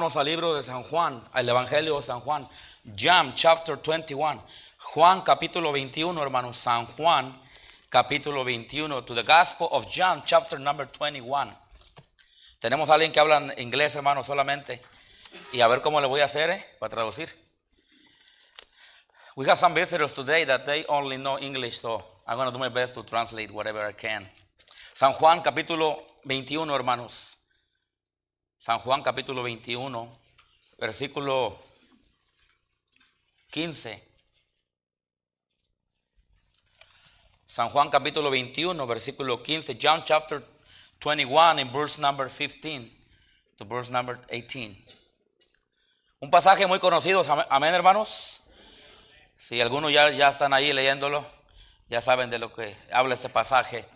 Al libro de San Juan, al Evangelio de San Juan. John chapter 21. Juan capítulo 21, hermanos. San Juan capítulo 21. To the Gospel of John chapter number 21. Tenemos alguien que habla inglés, hermanos, solamente. Y a ver cómo le voy a hacer eh, para traducir. We have some visitors today that they only know English, so I'm going to do my best to translate whatever I can. San Juan capítulo 21, hermanos. San Juan capítulo 21, versículo 15. San Juan capítulo 21, versículo 15. John chapter 21 in verse number 15 to verse number 18. Un pasaje muy conocido, amén hermanos. Si algunos ya, ya están ahí leyéndolo, ya saben de lo que habla este pasaje.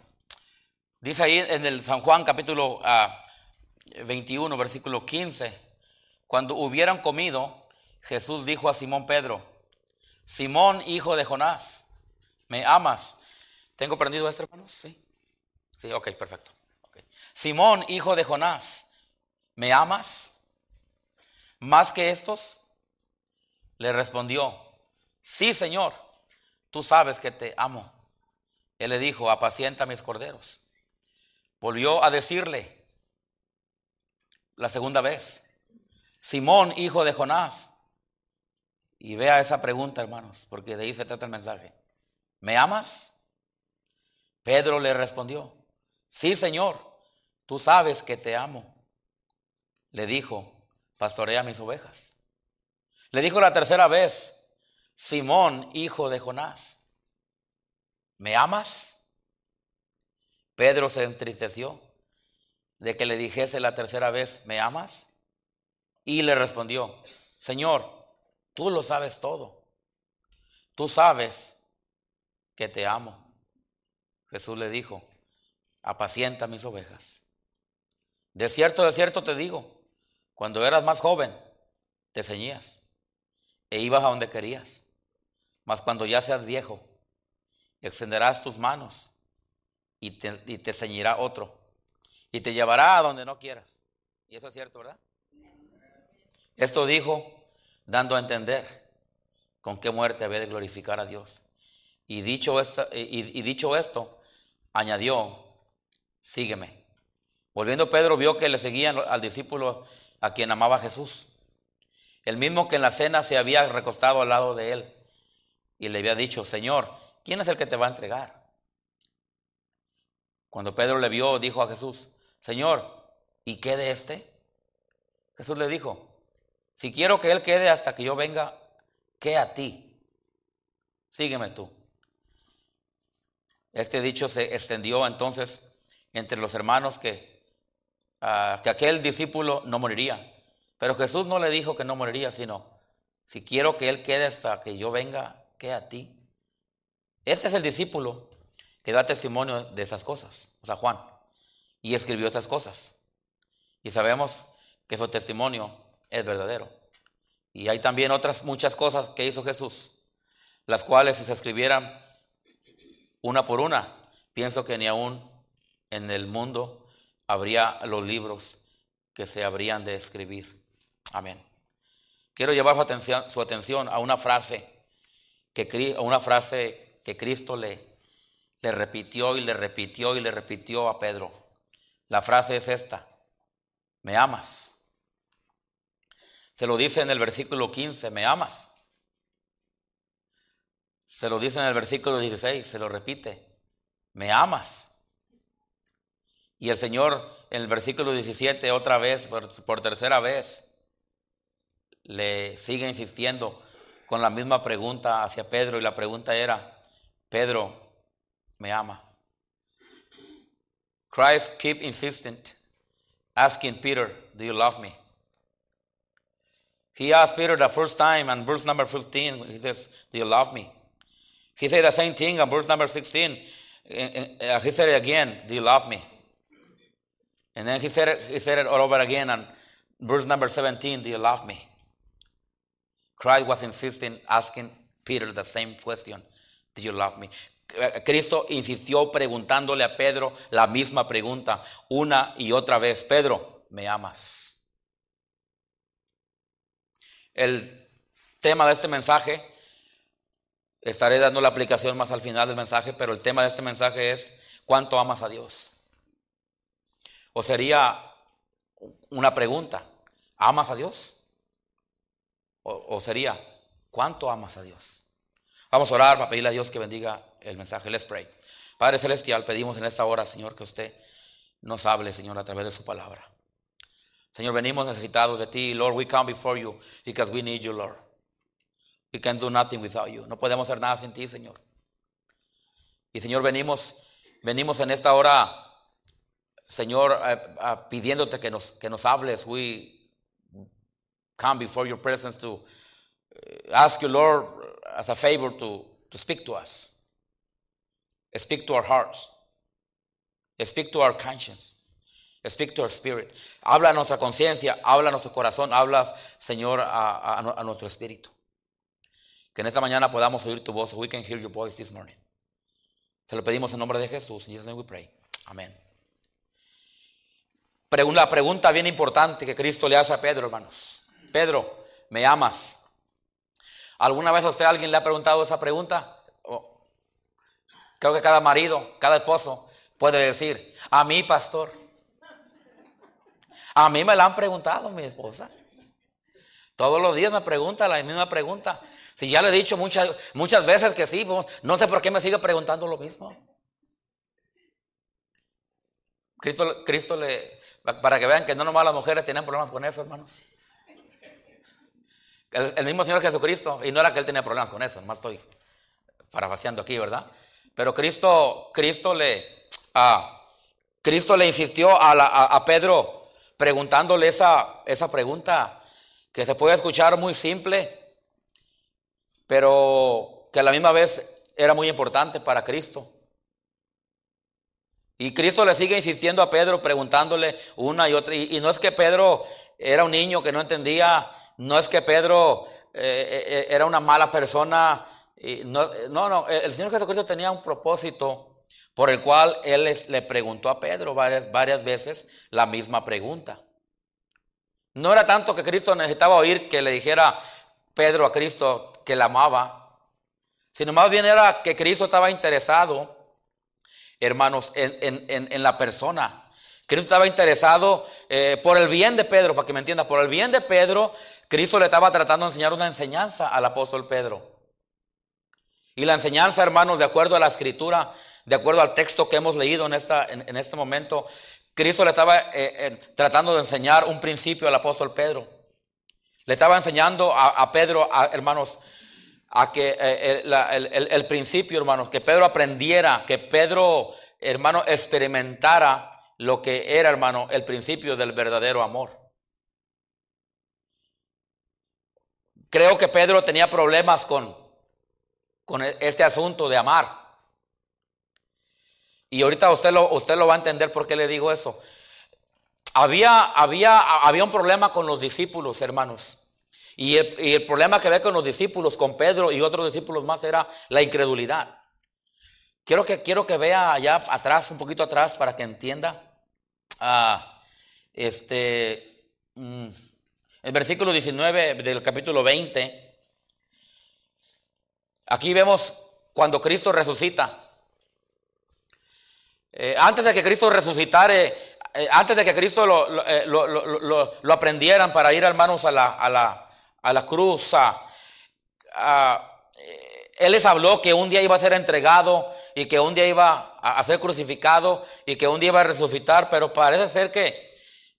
Dice ahí en el San Juan capítulo uh, 21, versículo 15. Cuando hubieran comido, Jesús dijo a Simón Pedro, Simón, hijo de Jonás, ¿me amas? ¿Tengo prendido esto, hermanos? Sí. Sí, ok, perfecto. Simón, hijo de Jonás, ¿me amas? ¿Más que estos? Le respondió, sí, Señor, tú sabes que te amo. Él le dijo, apacienta mis corderos. Volvió a decirle, la segunda vez. Simón, hijo de Jonás. Y vea esa pregunta, hermanos, porque de ahí se trata el mensaje. ¿Me amas? Pedro le respondió, sí, Señor, tú sabes que te amo. Le dijo, pastorea mis ovejas. Le dijo la tercera vez, Simón, hijo de Jonás, ¿me amas? Pedro se entristeció de que le dijese la tercera vez, ¿me amas? Y le respondió, Señor, tú lo sabes todo. Tú sabes que te amo. Jesús le dijo, apacienta mis ovejas. De cierto, de cierto te digo, cuando eras más joven, te ceñías e ibas a donde querías. Mas cuando ya seas viejo, extenderás tus manos y te, y te ceñirá otro y te llevará a donde no quieras. Y eso es cierto, ¿verdad? Esto dijo dando a entender con qué muerte había de glorificar a Dios. Y dicho esto, y, dicho esto añadió, sígueme. Volviendo Pedro vio que le seguían al discípulo a quien amaba Jesús, el mismo que en la cena se había recostado al lado de él y le había dicho, Señor, ¿quién es el que te va a entregar? Cuando Pedro le vio, dijo a Jesús, Señor, ¿y quede este? Jesús le dijo, si quiero que Él quede hasta que yo venga, ¿qué a ti? Sígueme tú. Este dicho se extendió entonces entre los hermanos que, ah, que aquel discípulo no moriría. Pero Jesús no le dijo que no moriría, sino, si quiero que Él quede hasta que yo venga, ¿qué a ti? Este es el discípulo que da testimonio de esas cosas, o sea, Juan y escribió esas cosas. Y sabemos que su testimonio es verdadero. Y hay también otras muchas cosas que hizo Jesús, las cuales si se escribieran una por una, pienso que ni aún en el mundo habría los libros que se habrían de escribir. Amén. Quiero llevar su atención, a una frase que, a una frase que Cristo le repitió y le repitió y le repitió a Pedro. La frase es esta, ¿me amas? Se lo dice en el versículo 15, ¿me amas? Se lo dice en el versículo 16, se lo repite, ¿me amas? Y el Señor en el versículo 17 otra vez, por, tercera vez, le sigue insistiendo con la misma pregunta hacia Pedro y la pregunta era, Pedro, ¿me ama? Christ keep insistent, asking Peter, Do you love me? He asked Peter the first time and verse number 15, he says, Do you love me? He said the same thing on verse number 16. Uh, he said it again, Do you love me? And then he said it, he said it all over again on verse number 17, Do you love me? Christ was insisting, asking Peter the same question, Do you love me? Cristo insistió preguntándole a Pedro la misma pregunta una y otra vez. Pedro, ¿me amas? El tema de este mensaje, estaré dando la aplicación más al final del mensaje, pero el tema de este mensaje es ¿cuánto amas a Dios? O sería una pregunta, ¿amas a Dios? O, o sería, ¿cuánto amas a Dios? Vamos a orar para pedirle a Dios que bendiga el mensaje. Let's pray. Padre Celestial, pedimos en esta hora, Señor, que usted nos hable, Señor, a través de su palabra. Señor, venimos necesitados de ti. Lord, we come before you because we need you, Lord. We can do nothing without you. No podemos hacer nada sin ti, Señor. Y Señor, venimos, venimos en esta hora, Señor, pidiéndote que nos, que nos hables. We come before your presence to eh, ask you, Lord, as a favor to, to speak to us. Speak to our hearts. Speak to our conscience. Speak to our spirit. Habla a nuestra conciencia, habla a nuestro corazón, habla, Señor, a, nuestro espíritu. Que en esta mañana podamos oír tu voz. We can hear your voice this morning. Se lo pedimos en nombre de Jesús. In we pray. Amén. La pregunta bien importante que Cristo le hace a Pedro, hermanos. Pedro, ¿me amas? ¿Alguna vez a usted alguien le ha preguntado esa pregunta? Creo que cada marido, cada esposo puede decir, a mí, pastor. A mí me la han preguntado mi esposa. Todos los días me pregunta la misma pregunta. Si ya le he dicho muchas, muchas veces que sí, pues, no sé por qué me sigue preguntando lo mismo. Cristo, Cristo le, para que vean que no nomás las mujeres tienen problemas con eso, hermanos. El, mismo Señor Jesucristo, y no era que él tenía problemas con eso, nomás estoy parafaseando aquí, ¿verdad? Pero Cristo, Cristo le, ah, Cristo le insistió a, Pedro preguntándole esa, esa pregunta que se puede escuchar muy simple, pero que a la misma vez era muy importante para Cristo. Y Cristo le sigue insistiendo a Pedro preguntándole una y otra. Y, no es que Pedro era un niño que no entendía, no es que Pedro eh, eh, era una mala persona no, no, el Señor Jesucristo tenía un propósito por el cual Él le preguntó a Pedro varias, varias veces la misma pregunta. No era tanto que Cristo necesitaba oír que le dijera Pedro a Cristo que la amaba, sino más bien era que Cristo estaba interesado, hermanos, en, la persona. Cristo estaba interesado eh, por el bien de Pedro, para que me entienda, por el bien de Pedro, Cristo le estaba tratando de enseñar una enseñanza al apóstol Pedro. Y la enseñanza, hermanos, de acuerdo a la escritura, de acuerdo al texto que hemos leído en, esta, en, este momento, Cristo le estaba eh, eh, tratando de enseñar un principio al apóstol Pedro. Le estaba enseñando a, Pedro, hermanos, a que eh, el, principio, hermanos, que Pedro aprendiera, que Pedro, hermano, experimentara lo que era, hermano, el principio del verdadero amor. Creo que Pedro tenía problemas con, con e, este asunto de amar. Y ahorita usted lo, usted lo va a entender por qué le digo eso. Había, había, había un problema con los discípulos, hermanos. Y el, problema que ve con los discípulos, con Pedro y otros discípulos más, era la incredulidad. Quiero que, quiero que vea allá atrás, un poquito atrás, para que entienda. Ah, este, mm, el versículo 19 del capítulo 20 Aquí vemos cuando Cristo resucita. Eh, antes de que Cristo resucitara, eh, antes de que Cristo eh, lo, aprendieran para ir hermanos a la, a la, a la cruz, Él les habló que un día iba a ser entregado y que un día iba a, ser crucificado y que un día iba a resucitar, pero parece ser que,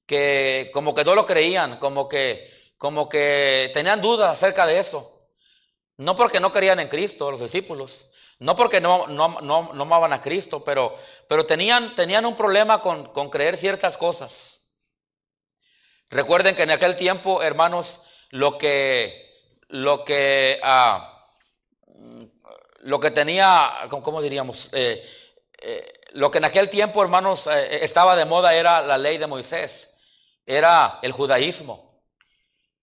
que como que no lo creían, como que, como que tenían dudas acerca de eso. No porque no creían en Cristo los discípulos, no porque no, no, no, no amaban a Cristo, pero, pero tenían, tenían un problema con, con, creer ciertas cosas. Recuerden que en aquel tiempo, hermanos, lo que, lo que, ah, lo que tenía, ¿cómo diríamos? Eh, eh, lo que en aquel tiempo, hermanos, eh, estaba de moda era la ley de Moisés, era el judaísmo.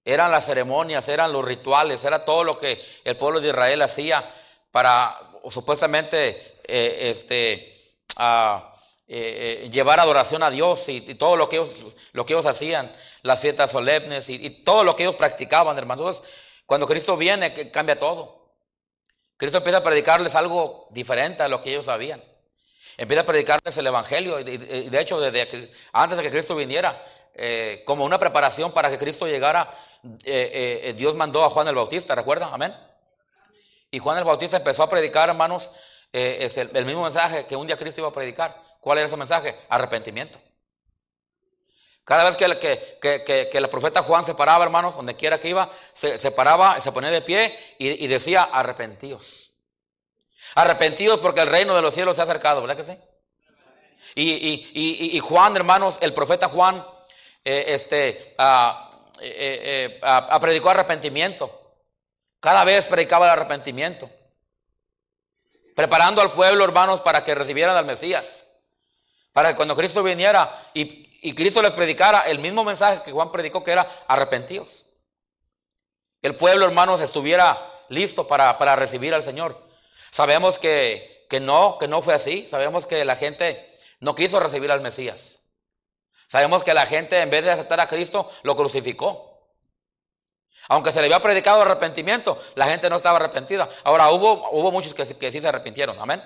Eran las ceremonias, eran los rituales, era todo lo que el pueblo de Israel hacía para supuestamente eh, este, eh, eh, llevar adoración a Dios y, todo lo que, ellos, lo que ellos hacían. las fiestas solemnes y, todo lo que ellos practicaban, hermanos. Entonces, cuando Cristo viene, cambia todo. Cristo empieza a predicarles algo diferente a lo que ellos sabían. Empieza a predicarles el Evangelio. Y de hecho, antes de que Cristo viniera, eh, como una preparación para que Cristo llegara, eh, eh, Dios mandó a Juan el Bautista, ¿recuerdan? Amén. Y Juan el Bautista empezó a predicar, hermanos, el, mismo mensaje que un día Cristo iba a predicar. ¿Cuál era ese mensaje? Arrepentimiento. Cada vez que, el- que, que- que- el profeta Juan se paraba, hermanos, donde quiera que iba, se, paraba, se ponía de pie y, y decía, arrepentíos. Arrepentidos porque el reino de los cielos se ha acercado, ¿verdad que sí? Y, y- y- y Juan, hermanos, el profeta Juan, eh, este, eh, eh, predicó arrepentimiento. Cada vez predicaba el arrepentimiento. Preparando al pueblo, hermanos, para que recibieran al Mesías. Para que cuando Cristo viniera y, y Cristo les predicara el mismo mensaje que Juan predicó, que era arrepentidos. El pueblo, hermanos, estuviera listo para, para recibir al Señor. Sabemos que, que no, que no fue así. Sabemos que la gente no quiso recibir al Mesías. Sabemos que la gente, en vez de aceptar a Cristo, lo crucificó. Aunque se le había predicado arrepentimiento, la gente no estaba arrepentida. Ahora hubo, hubo muchos que, sí- se arrepintieron. Amén.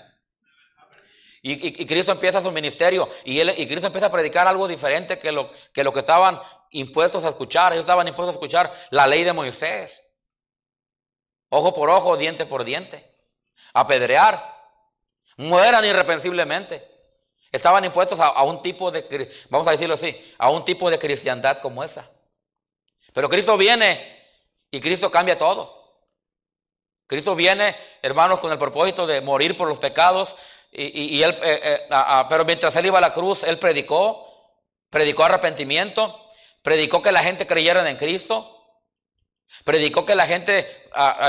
Y, y- Cristo empieza su ministerio y, y Cristo empieza a predicar algo diferente que lo, que lo que estaban impuestos a escuchar. Ellos estaban impuestos a escuchar la ley de Moisés. Ojo por ojo, diente por diente. Apedrear. Mueran irreprensiblemente. Estaban impuestos a, un tipo de, vamos a decirlo así, a un tipo de cristiandad como esa. Pero Cristo viene y Cristo cambia todo. Cristo viene, hermanos, con el propósito de morir por los pecados. Y, y- él, eh, eh, pero mientras él iba a la cruz, él predicó, predicó arrepentimiento, predicó que la gente creyera en Cristo, predicó que la gente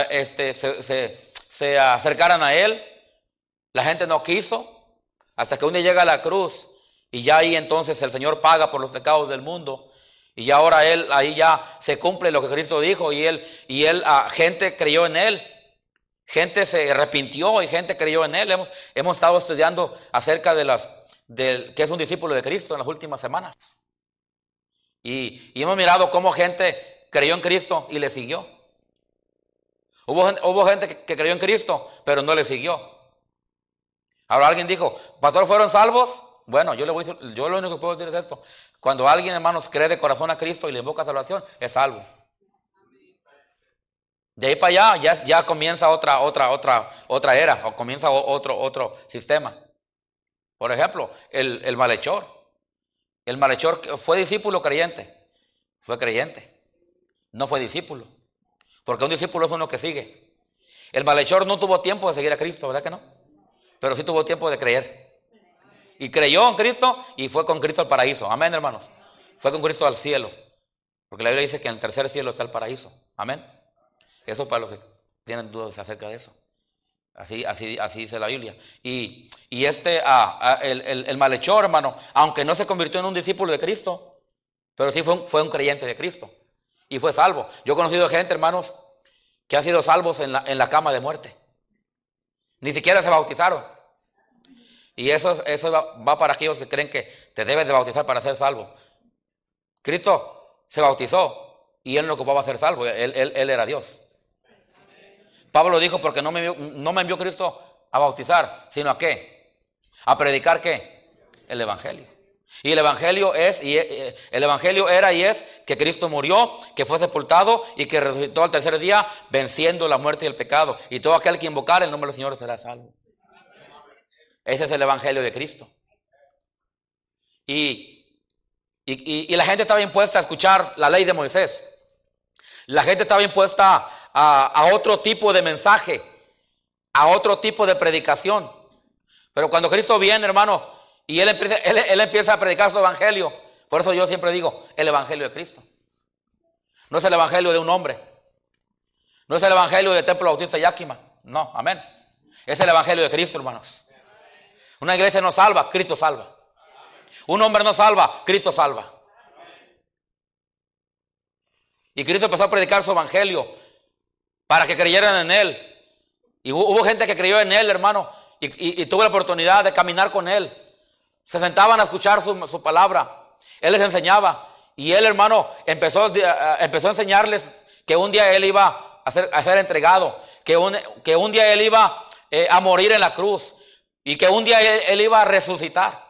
este, se- se acercaran a él. La gente no quiso, hasta que un día llega a la cruz y ya ahí entonces el Señor paga por los pecados del mundo. Y ahora él, ahí ya se cumple lo que Cristo dijo y él, y él, ah, gente creyó en él. Gente se arrepintió y gente creyó en él. Hemos, hemos estado estudiando acerca de las, del que es un discípulo de Cristo en las últimas semanas. Y, y hemos mirado cómo gente creyó en Cristo y le siguió. Hubo, hubo gente que creyó en Cristo, pero no le siguió. Ahora alguien dijo, pastor, ¿fueron salvos? Bueno, yo le voy yo lo único que puedo decir es esto. Cuando alguien, hermanos, cree de corazón a Cristo y le invoca salvación, es salvo. De ahí para allá ya, ya comienza otra, otra, otra, otra era, o comienza otro, otro sistema. Por ejemplo, el, el malhechor. El malhechor fue discípulo creyente. Fue creyente. No fue discípulo. Porque un discípulo es uno que sigue. El malhechor no tuvo tiempo de seguir a Cristo, ¿verdad que no? Pero sí tuvo tiempo de creer. Y creyó en Cristo y fue con Cristo al paraíso. Amén, hermanos. Fue con Cristo al cielo. Porque la Biblia dice que en el tercer cielo está el paraíso. Amén. Eso para los que tienen dudas acerca de eso. Así, así, así dice la Biblia. Y, y este, ah, ah, el, el- malhechor, hermano, aunque no se convirtió en un discípulo de Cristo, pero sí fue un, fue un creyente de Cristo. Y fue salvo. Yo he conocido gente, hermanos, que han sido salvos en la, en la cama de muerte. Ni siquiera se bautizaron. Y eso, eso va- para aquellos que creen que te debes de bautizar para ser salvo. Cristo se bautizó y él no ocupaba ser salvo, él, él- él era Dios. Pablo dijo, porque no me, envió, no me envió Cristo a bautizar, sino a qué? A predicar qué? El Evangelio. Y el Evangelio es, y eh, el Evangelio era y es que Cristo murió, que fue sepultado y que resucitó al tercer día, venciendo la muerte y el pecado. Y todo aquel que invocar el nombre del Señor será salvo. Ese es el Evangelio de Cristo. Y, y, y- y la gente estaba impuesta a escuchar la ley de Moisés. La gente estaba impuesta a, a otro tipo de mensaje, a otro tipo de predicación. Pero cuando Cristo viene, hermano, y él empieza, él, él empieza a predicar su evangelio, por eso yo siempre digo, el evangelio de Cristo. No es el evangelio de un hombre. No es el evangelio del Templo Bautista Yakima. No, amén. Es el evangelio de Cristo, hermanos. Una iglesia no salva, Cristo salva. Un hombre no salva, Cristo salva. Y Cristo empezó a predicar su evangelio para que creyeran en Él. Y hubo, gente que creyó en Él, hermano, y, y- y tuve la oportunidad de caminar con Él. Se sentaban a escuchar su, su palabra. Él les enseñaba. Y él, hermano, empezó, empezó a enseñarles que un día él iba a ser, entregado, que un, que un día él iba eh, a morir en la cruz y que un día él, iba a resucitar.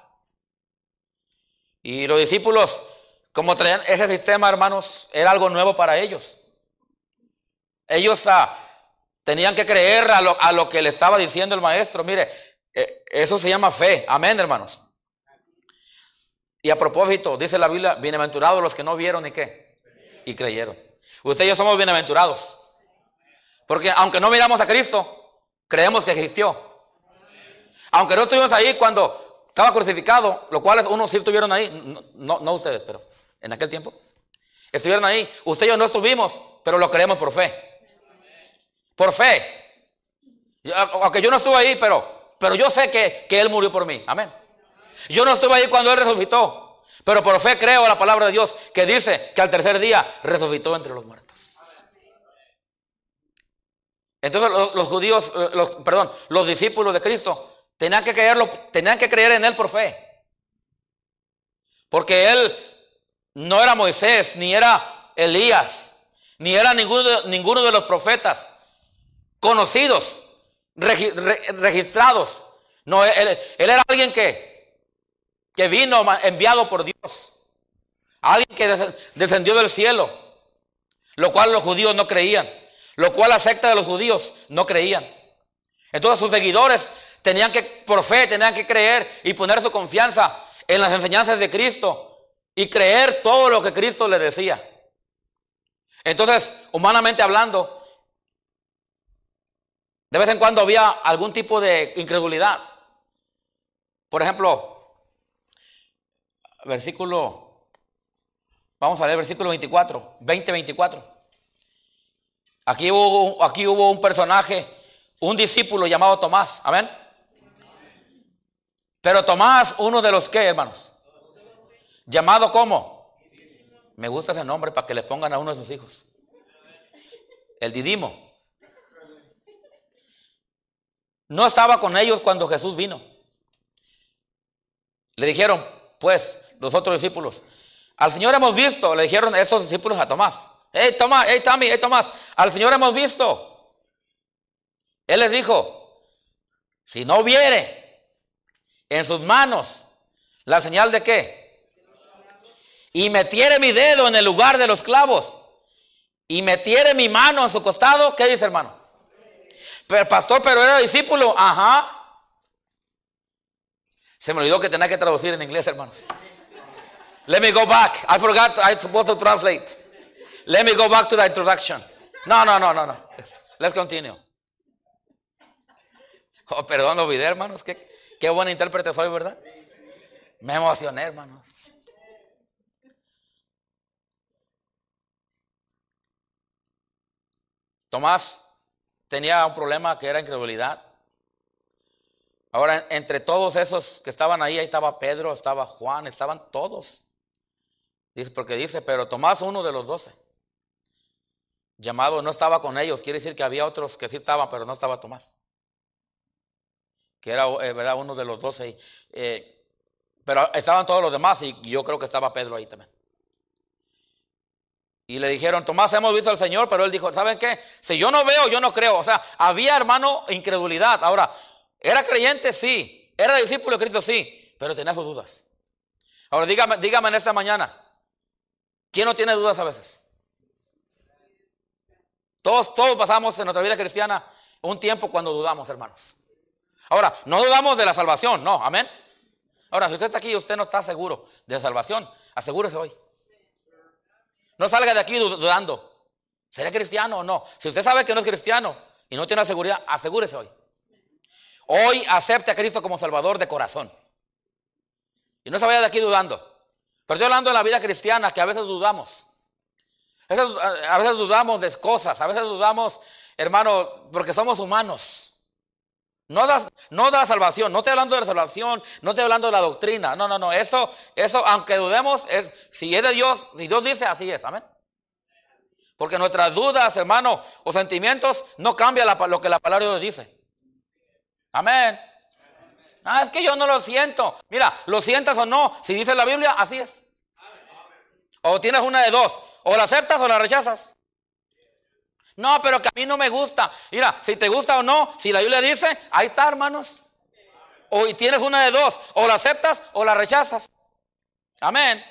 Y los discípulos, como traían ese sistema, hermanos, era algo nuevo para ellos. Ellos ah, tenían que creer a lo, a lo, que le estaba diciendo el maestro. Mire, eh, eso se llama fe. Amén, hermanos. Y a propósito, dice la Biblia, bienaventurados los que no vieron y qué, y creyeron. Usted y yo somos bienaventurados. Porque aunque no miramos a Cristo, creemos que existió. Aunque no estuvimos ahí cuando estaba crucificado, lo cual unos sí estuvieron ahí, no, no ustedes, pero en aquel tiempo. Estuvieron ahí. Usted y yo no estuvimos, pero lo creemos por fe. Por fe. Aunque yo no estuve ahí, pero, pero yo sé que, que Él murió por mí. Amén. Yo no estuve ahí cuando Él resucitó, pero por fe creo la palabra de Dios que dice que al tercer día resucitó entre los muertos. Entonces los, judíos, eh, los, perdón, los discípulos de Cristo tenían que creerlo, tenían que creer en Él por fe. Porque Él no era Moisés, ni era Elías, ni era ninguno de, ninguno de los profetas conocidos, registrados. No, él era alguien que que vino enviado por Dios. Alguien que descendió del cielo. Lo cual los judíos no creían. Lo cual la secta de los judíos no creían. Entonces sus seguidores tenían que, por fe, tenían que creer y poner su confianza en las enseñanzas de Cristo y creer todo lo que Cristo les decía. Entonces, humanamente hablando, de vez en cuando había algún tipo de incredulidad. Por ejemplo, versículo, vamos a leer versículo 24, 20, 24. Aquí hubo, aquí hubo un personaje, un discípulo llamado Tomás, amén. Pero Tomás, uno de los que, hermanos, llamado como, me gusta ese nombre para que le pongan a uno de sus hijos, el Didimo. No estaba con ellos cuando Jesús vino. Le dijeron, pues, los otros discípulos. Al Señor hemos visto, le dijeron estos discípulos a Tomás. Hey Tomás, hey Tommy, hey Tomás, al Señor hemos visto. Él les dijo, si no viere en sus manos la señal de qué, y metiere mi dedo en el lugar de los clavos, y metiere mi mano en su costado, ¿qué dice hermano? Pero pastor, pero era discípulo, ajá. Se me olvidó que tenía que traducir en inglés, hermanos. Let me go back. I forgot I supposed to translate. Let me go back to the introduction. No, no, no, no, no. Let's continue. Oh, perdón, lo olvidé, hermanos. Qué, qué buen intérprete soy, ¿verdad? Me emocioné, hermanos. Tomás tenía un problema que era incredulidad. Ahora, entre todos esos que estaban ahí, ahí estaba Pedro, estaba Juan, estaban todos. Dice, porque dice, pero Tomás, uno de los doce, llamado, no estaba con ellos. Quiere decir que había otros que sí estaban, pero no estaba Tomás. Que era, eh, ¿verdad? Uno de los doce. Eh, pero estaban todos los demás y yo creo que estaba Pedro ahí también. Y le dijeron, Tomás, hemos visto al Señor, pero él dijo, ¿saben qué? Si yo no veo, yo no creo. O sea, había, hermano, incredulidad. Ahora, ¿era creyente? Sí. ¿Era discípulo de Cristo? Sí. Pero tenía sus dudas. Ahora, dígame, dígame en esta mañana, ¿Quién no tiene dudas a veces? Todos, todos pasamos en nuestra vida cristiana un tiempo cuando dudamos, hermanos. Ahora, no dudamos de la salvación, no, amén. Ahora, si usted está aquí y usted no está seguro de la salvación, asegúrese hoy. No salga de aquí dudando. ¿Seré cristiano o no? Si usted sabe que no es cristiano y no tiene la seguridad, asegúrese hoy. Hoy acepte a Cristo como Salvador de corazón. Y no se vaya de aquí dudando. Pero estoy hablando de la vida cristiana que a veces dudamos. A veces, dudamos de cosas, a veces dudamos, hermano, porque somos humanos. No da, salvación, no estoy hablando de la salvación, no estoy hablando de la doctrina. No, no, no. Eso, eso, aunque dudemos, es, si es de Dios, si Dios dice, así es. Amén. Porque nuestras dudas, hermano, o sentimientos no cambian lo que la palabra de Dios dice. Amén. Ah, es que yo no lo siento. Mira, lo sientas o no, si dice la Biblia, así es. O tienes una de dos. O la aceptas o la rechazas. No, pero que a mí no me gusta. Mira, si te gusta o no, si la Biblia dice, ahí está, hermanos. O tienes una de dos. O la aceptas o la rechazas. Amén.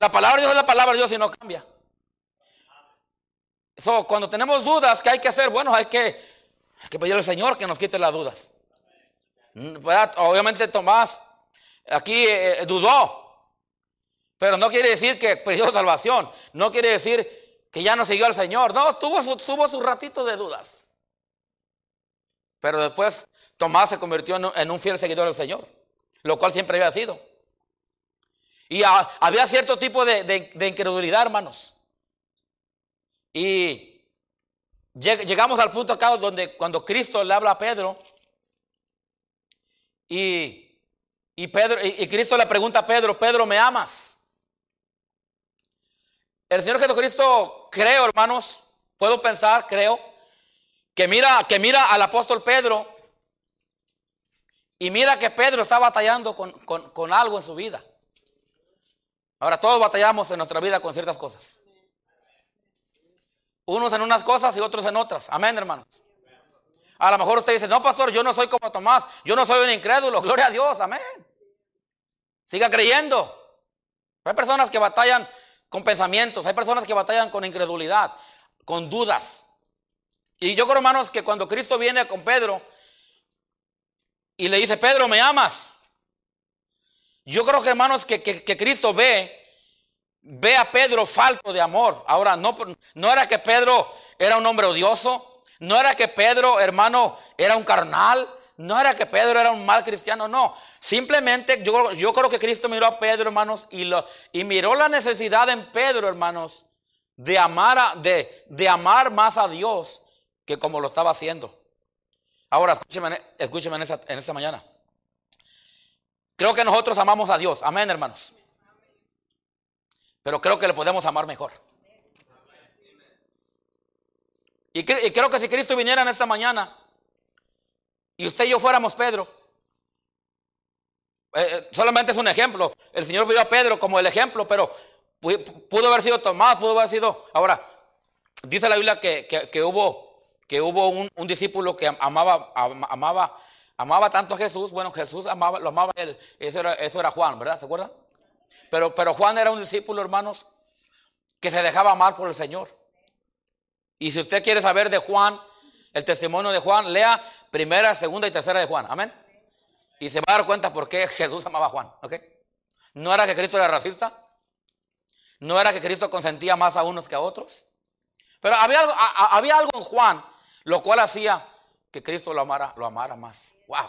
La palabra de Dios es la palabra de Dios y no cambia. So, cuando tenemos dudas, ¿qué hay que hacer? Bueno, hay que, hay que pedirle al Señor que nos quite las dudas. Obviamente Tomás aquí eh, dudó. Pero no quiere decir que perdió salvación. No quiere decir que ya no siguió al Señor. No, tuvo su, tuvo su ratito de dudas. Pero después Tomás se convirtió en, un fiel seguidor del Señor. Lo cual siempre había sido. Y había cierto tipo de, incredulidad, hermanos. Y llegamos al punto acá donde cuando Cristo le habla a Pedro y, Pedro, y Cristo le pregunta a Pedro, Pedro, ¿me amas? El Señor Jesucristo, creo, hermanos, puedo pensar, creo, que mira, que mira al apóstol Pedro y mira que Pedro está batallando con, algo en su vida. Ahora, todos batallamos en nuestra vida con ciertas cosas. Unos en unas cosas y otros en otras. Amén, hermanos. A lo mejor usted dice, no, pastor, yo no soy como Tomás, yo no soy un incrédulo, gloria a Dios, amén. Siga creyendo. Hay personas que batallan con pensamientos. Hay personas que batallan con incredulidad, con dudas. Y yo creo, hermanos, que cuando Cristo viene con Pedro y le dice, Pedro, ¿me amas? Yo creo que, hermanos, que, Cristo ve, ve a Pedro falto de amor. Ahora, no, no era que Pedro era un hombre odioso, no era que Pedro, hermano, era un carnal, no era que Pedro era un mal cristiano, no. Simplemente yo, yo creo que Cristo miró a Pedro, hermanos, y, lo, y miró la necesidad en Pedro, hermanos, de amar, a, de, de amar más a Dios que como lo estaba haciendo. Ahora, escúcheme, en, en esta mañana. Creo que nosotros amamos a Dios. Amén, hermanos. Pero creo que le podemos amar mejor. Y, creo que si Cristo viniera en esta mañana, y usted y yo fuéramos Pedro. Eh, eh, solamente es un ejemplo. El Señor vio a Pedro como el ejemplo, pero pudo haber sido Tomás, pudo haber sido... Ahora, dice la Biblia que, hubo, que hubo un, discípulo que amaba, amaba, amaba tanto a Jesús. Bueno, Jesús amaba, lo amaba él. Eso era, eso era Juan, ¿verdad? ¿Se acuerdan? Pero, pero Juan era un discípulo, hermanos, que se dejaba amar por el Señor. Y si usted quiere saber de Juan, el testimonio de Juan, lea primera, segunda y tercera de Juan. Amén. Y se va a dar cuenta por qué Jesús amaba a Juan. ¿Ok? No era que Cristo era racista. No era que Cristo consentía más a unos que a otros. Pero había, había algo en Juan, lo cual hacía que Cristo lo amara, lo amara más. Wow.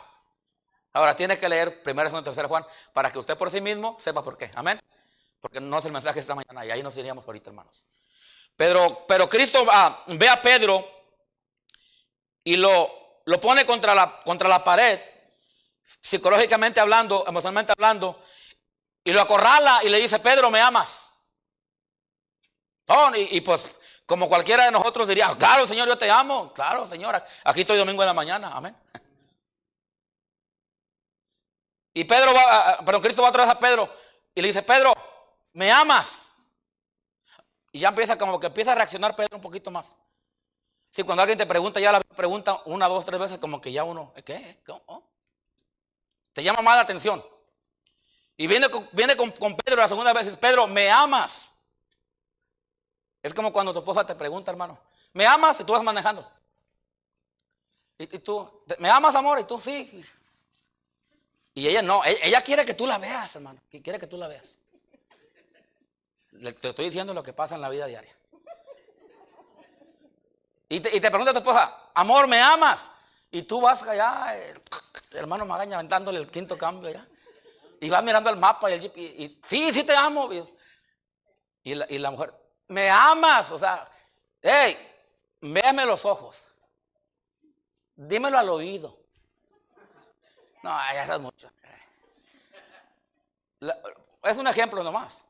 Ahora tiene que leer primera, segunda y tercera Juan para que usted por sí mismo sepa por qué. Amén. Porque no es el mensaje esta mañana y ahí nos iríamos ahorita, hermanos. Pero, pero Cristo ve a Pedro y lo, lo pone contra la, contra la pared, psicológicamente hablando, emocionalmente hablando, y lo acorrala y le dice, Pedro, ¿me amas? Oh, y, pues como cualquiera de nosotros diría, claro, Señor, yo te amo. Claro, Señora, aquí estoy domingo en la mañana. Amén. Y Pedro va, pero Cristo va otra vez a Pedro y le dice, Pedro, ¿me amas? Y ya empieza como que empieza a reaccionar Pedro un poquito más. Si cuando alguien te pregunta, ya la pregunta una, dos, tres veces, como que ya uno, ¿qué? ¿Cómo? Te llama más la atención. Y viene, con, viene con, Pedro la segunda vez, Pedro, ¿me amas? Es como cuando tu esposa te pregunta, hermano, ¿me amas? Y tú vas manejando. Y, tú, ¿me amas, amor? Y tú, sí. Y ella no, ella, ella quiere que tú la veas, hermano. Quiere que tú la veas. Te estoy diciendo lo que pasa en la vida diaria. Y te, pregunta a tu esposa, amor, ¿me amas? Y tú vas allá, el, hermano Magaña aventándole el quinto cambio allá. Y vas mirando el mapa y el jeep, y, sí, sí te amo. Y la, y la, mujer, ¿me amas? O sea, hey, véame los ojos. Dímelo al oído. No, ya es mucho. es un ejemplo nomás.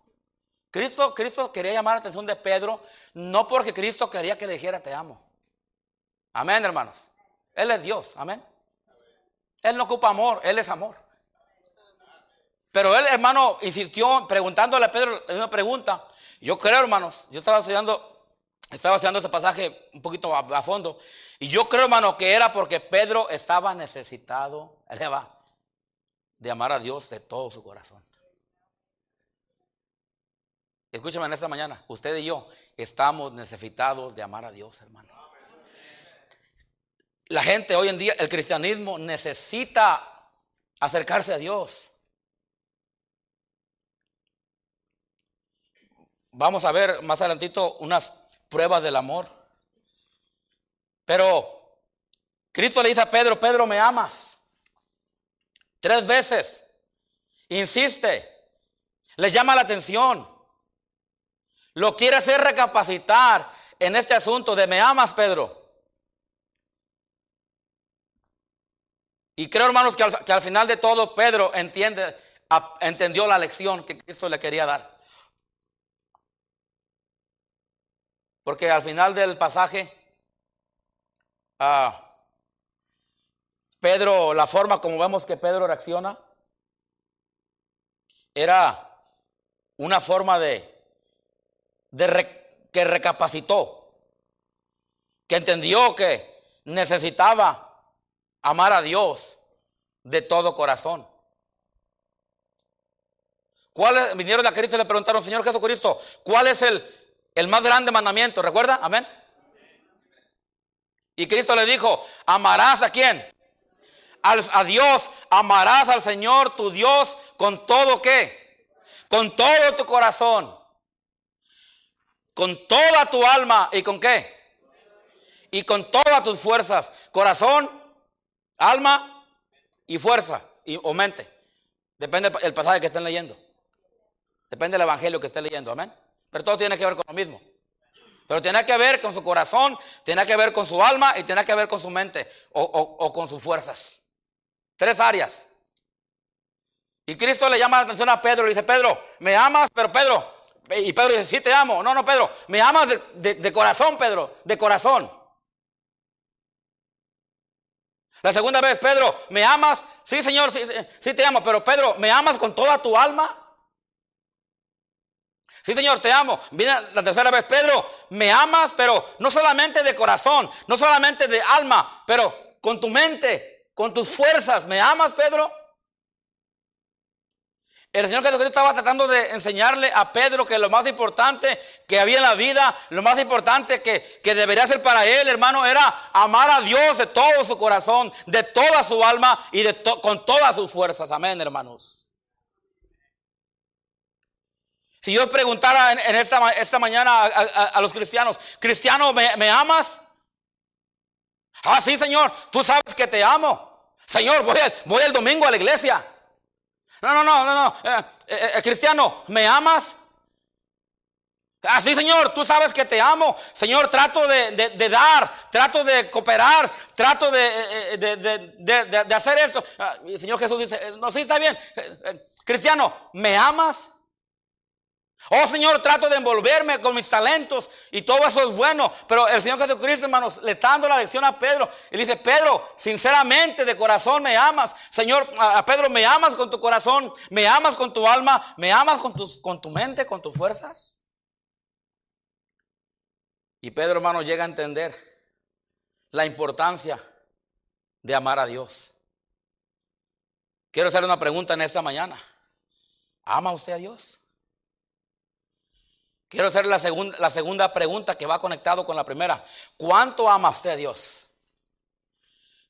Cristo, Cristo quería llamar la atención de Pedro, no porque Cristo quería que le dijera te amo. Amén, hermanos. Él es Dios, amén. Él no ocupa amor, Él es amor. Pero él, hermano, insistió preguntándole a Pedro una pregunta. Yo creo, hermanos, yo estaba estudiando, estaba estudiando ese pasaje un poquito a, fondo. Y yo creo, hermano, que era porque Pedro estaba necesitado, de amar a Dios de todo su corazón. Escúchame en esta mañana, usted y yo estamos necesitados de amar a Dios, hermano. La gente hoy en día, el cristianismo necesita acercarse a Dios. Vamos a ver más adelantito unas pruebas del amor. Pero Cristo le dice a Pedro, Pedro, ¿me amas? Tres veces. Insiste. Le llama la atención. Lo quiere hacer recapacitar en este asunto de ¿me amas, Pedro? Y creo, hermanos, que al, final de todo Pedro entiende, entendió la lección que Cristo le quería dar. Porque al final del pasaje, ah, Pedro, la forma como vemos que Pedro reacciona, era una forma de, de que recapacitó, que entendió que necesitaba amar a Dios de todo corazón. ¿Cuál vinieron a Cristo y le preguntaron, Señor Jesucristo, ¿cuál es el, el más grande mandamiento, ¿recuerda? Amén. Y Cristo le dijo, amarás a quién? a Dios, amarás al Señor tu Dios con todo qué? Con todo tu corazón, con toda tu alma y con qué? Y con todas tus fuerzas, corazón, alma y fuerza y, o mente. Depende del pasaje que estén leyendo. Depende del evangelio que estén leyendo. Amén. Pero todo tiene que ver con lo mismo. Pero tiene que ver con su corazón, tiene que ver con su alma y tiene que ver con su mente o, con sus fuerzas. Tres áreas. Y Cristo le llama la atención a Pedro y le dice, Pedro, ¿me amas? Pero Pedro, y Pedro dice, sí te amo. No, no, Pedro, me amas de, corazón, Pedro, de corazón. La segunda vez, Pedro, ¿me amas? Sí, Señor, sí, sí te amo, pero Pedro, ¿me amas con toda tu alma? Sí, Señor, te amo. Viene la tercera vez, Pedro, me amas, pero no solamente de corazón, no solamente de alma, pero con tu mente, con tus fuerzas. ¿Me amas, Pedro? El Señor Jesucristo estaba tratando de enseñarle a Pedro que lo más importante que había en la vida, lo más importante que, que debería ser para él, hermano, era amar a Dios de todo su corazón, de toda su alma y de con todas sus fuerzas. Amén, hermanos. Si yo preguntara en, esta, esta, mañana a, los cristianos, cristiano, ¿me, amas? Ah, sí, Señor, tú sabes que te amo. Señor, voy, voy el domingo a la iglesia. No, no, no, no, no. Eh, eh, eh, cristiano, ¿me amas? Ah, sí, Señor, tú sabes que te amo. Señor, trato de, dar, trato de cooperar, trato de, hacer esto. Ah, y Señor Jesús dice, no, sí, está bien. Cristiano, ¿me amas? Oh Señor, trato de envolverme con mis talentos y todo eso es bueno. Pero el Señor Jesucristo, hermanos, le está dando la lección a Pedro. Y dice, Pedro, sinceramente, de corazón me amas. Señor, a Pedro, me amas con tu corazón, me amas con tu alma, me amas con, tus, con tu mente, con tus fuerzas. Y Pedro, hermano, llega a entender la importancia de amar a Dios. Quiero hacerle una pregunta en esta mañana. ¿Ama usted a Dios? Quiero hacer la, segunda, segunda pregunta que va conectado con la primera. ¿Cuánto ama usted a Dios?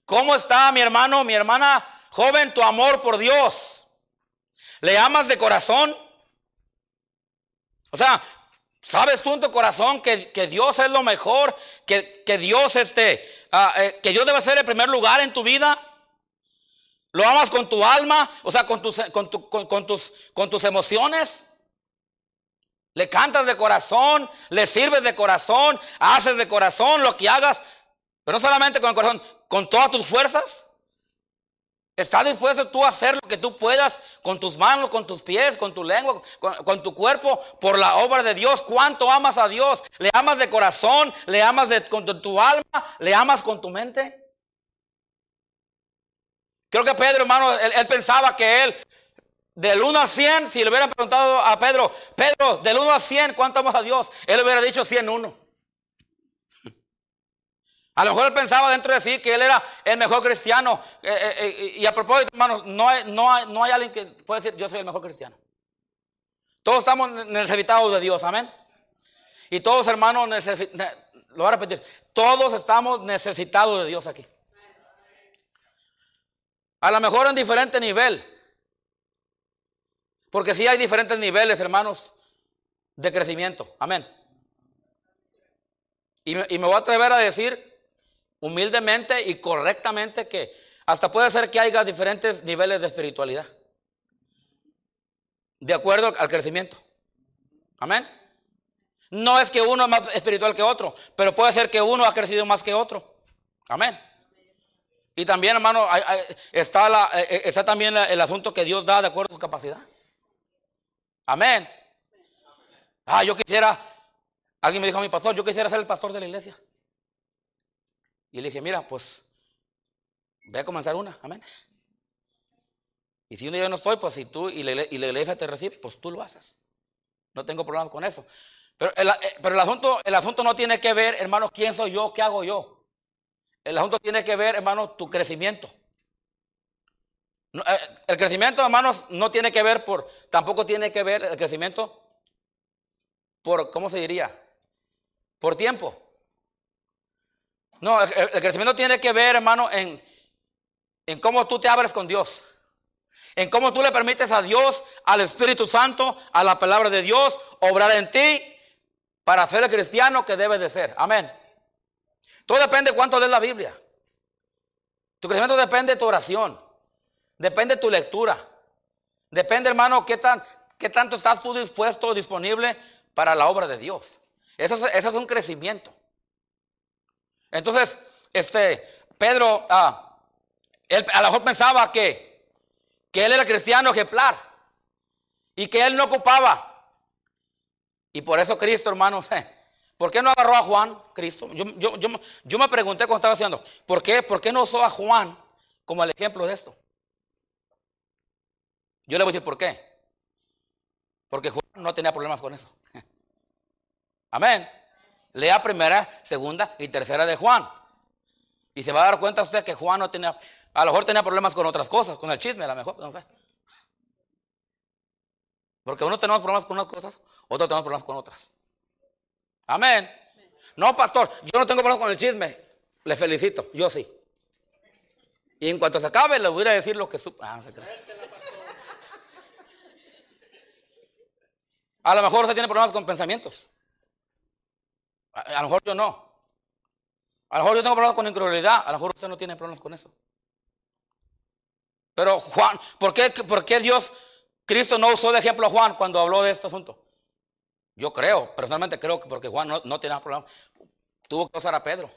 ¿Cómo está mi hermano, mi hermana joven, tu amor por Dios? ¿Le amas de corazón? O sea, ¿sabes tú en tu corazón que, Dios es lo mejor? Que, Dios este, ah, eh, que Dios debe ser el primer lugar en tu vida. ¿Lo amas con tu alma? O sea, con tus, con, con, tus, con tus emociones. Le cantas de corazón, le sirves de corazón, haces de corazón lo que hagas, pero no solamente con el corazón, con todas tus fuerzas. ¿Estás dispuesto tú a hacer lo que tú puedas con tus manos, con tus pies, con tu lengua, con, tu cuerpo, por la obra de Dios? ¿Cuánto amas a Dios? ¿Le amas de corazón? ¿Le amas de, con tu alma? ¿Le amas con tu mente? Creo que Pedro, hermano, él pensaba que él Del 1 al 100, si le hubieran preguntado a Pedro, Pedro, del 1 al 100, ¿cuánto amas a Dios? Él hubiera dicho 101. A lo mejor él pensaba dentro de sí que él era el mejor cristiano. Eh, eh, eh, y a propósito, hermanos, no hay, no, hay, no hay alguien que pueda decir yo soy el mejor cristiano. Todos estamos necesitados de Dios, amén. Y todos, hermanos, lo voy a repetir, todos estamos necesitados de Dios aquí. A lo mejor en diferente nivel. Porque sí hay diferentes niveles, hermanos, de crecimiento. Amén. Y me, voy a atrever a decir humildemente y correctamente que hasta puede ser que haya diferentes niveles de espiritualidad. De acuerdo al crecimiento. Amén. No es que uno es más espiritual que otro, pero puede ser que uno ha crecido más que otro. Amén. Y también, hermano, está, eh, eh, está también el asunto que Dios da de acuerdo a su capacidad. Amén. Ah, yo quisiera, alguien me dijo a mi pastor, yo quisiera ser el pastor de la iglesia. Y le dije, mira, pues, ve a comenzar una, amén. Y si un día yo no estoy, pues si tú y la, iglesia te recibe, pues tú lo haces. No tengo problemas con eso. Pero, el, eh, pero el, asunto, el asunto no tiene que ver, hermano, quién soy yo, qué hago yo. El asunto tiene que ver, hermano, tu crecimiento. Eh, el crecimiento, hermanos, no tiene que ver por, tampoco tiene que ver el crecimiento por, ¿cómo se diría? Por tiempo. No, el, crecimiento tiene que ver, hermano, en, en cómo tú te abres con Dios. En cómo tú le permites a Dios, al Espíritu Santo, a la palabra de Dios, obrar en ti para ser el cristiano que debes de ser. Amén. Todo depende de cuánto lees la Biblia. Tu crecimiento depende de tu oración. Depende de tu lectura. Depende, hermano, qué, tan, qué tanto estás tú dispuesto, disponible para la obra de Dios. Eso eso es un crecimiento. Entonces, este, Pedro, ah, él a lo mejor pensaba que, que él era cristiano ejemplar y que él no ocupaba. Y por eso Cristo, hermanos, ¿por qué no agarró a Juan, Cristo? Yo, yo, yo, yo me pregunté cuando estaba haciendo, ¿por qué, ¿por qué no usó a Juan como el ejemplo de esto? Yo le voy a decir por qué. Porque Juan no tenía problemas con eso. Amén. Lea primera, segunda y tercera de Juan. Y se va a dar cuenta usted que Juan no tenía, a lo mejor tenía problemas con otras cosas, con el chisme a lo mejor, no sé. Porque uno tenemos problemas con unas cosas, otros tenemos problemas con otras. Amén. No, pastor, yo no tengo problemas con el chisme. Le felicito, yo sí. Y en cuanto se acabe, le voy a decir lo que su... Ah, a lo mejor usted tiene problemas con pensamientos. A, lo mejor yo no. A lo mejor yo tengo problemas con incredulidad. A lo mejor usted no tiene problemas con eso. Pero Juan, ¿por qué, ¿por qué Dios, Cristo no usó de ejemplo a Juan cuando habló de este asunto? Yo creo, personalmente creo que porque Juan no, no tenía problemas. Tuvo que usar a Pedro.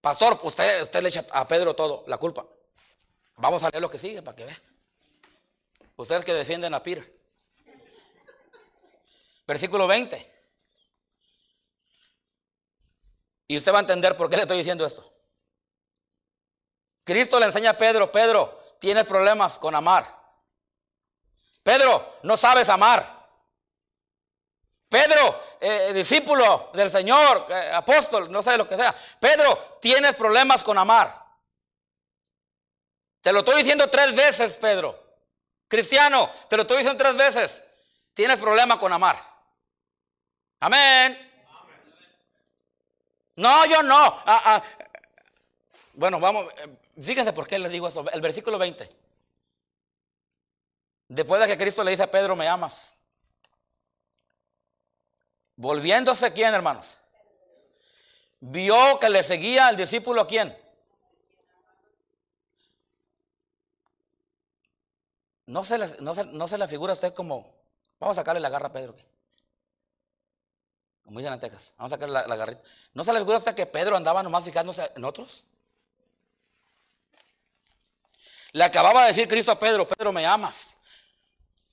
Pastor, usted, usted le echa a Pedro todo, la culpa. Vamos a leer lo que sigue para que vea. Ustedes que defienden a Peter. Versículo 20. Y usted va a entender por qué le estoy diciendo esto. Cristo le enseña a Pedro, Pedro, tienes problemas con amar. Pedro, no sabes amar. Pedro, eh, discípulo del Señor, eh, apóstol, no sé lo que sea. Pedro, tienes problemas con amar. Te lo estoy diciendo tres veces, Pedro. Cristiano, te lo estoy diciendo tres veces. Tienes problemas con amar. Amén. No, yo no. Ah, ah. Bueno, vamos, eh, fíjense por qué le digo eso. El versículo 20. Después de que Cristo le dice a Pedro, me amas. Volviéndose quién, hermanos. Vio que le seguía al discípulo quién. No se, le, no, se, no se figura a usted como, vamos a sacarle la garra a Pedro. Como dicen en. Vamos a sacar la, garrita. ¿No se le figura hasta que Pedro andaba nomás fijándose en otros? Le acababa de decir Cristo a Pedro, Pedro, me amas.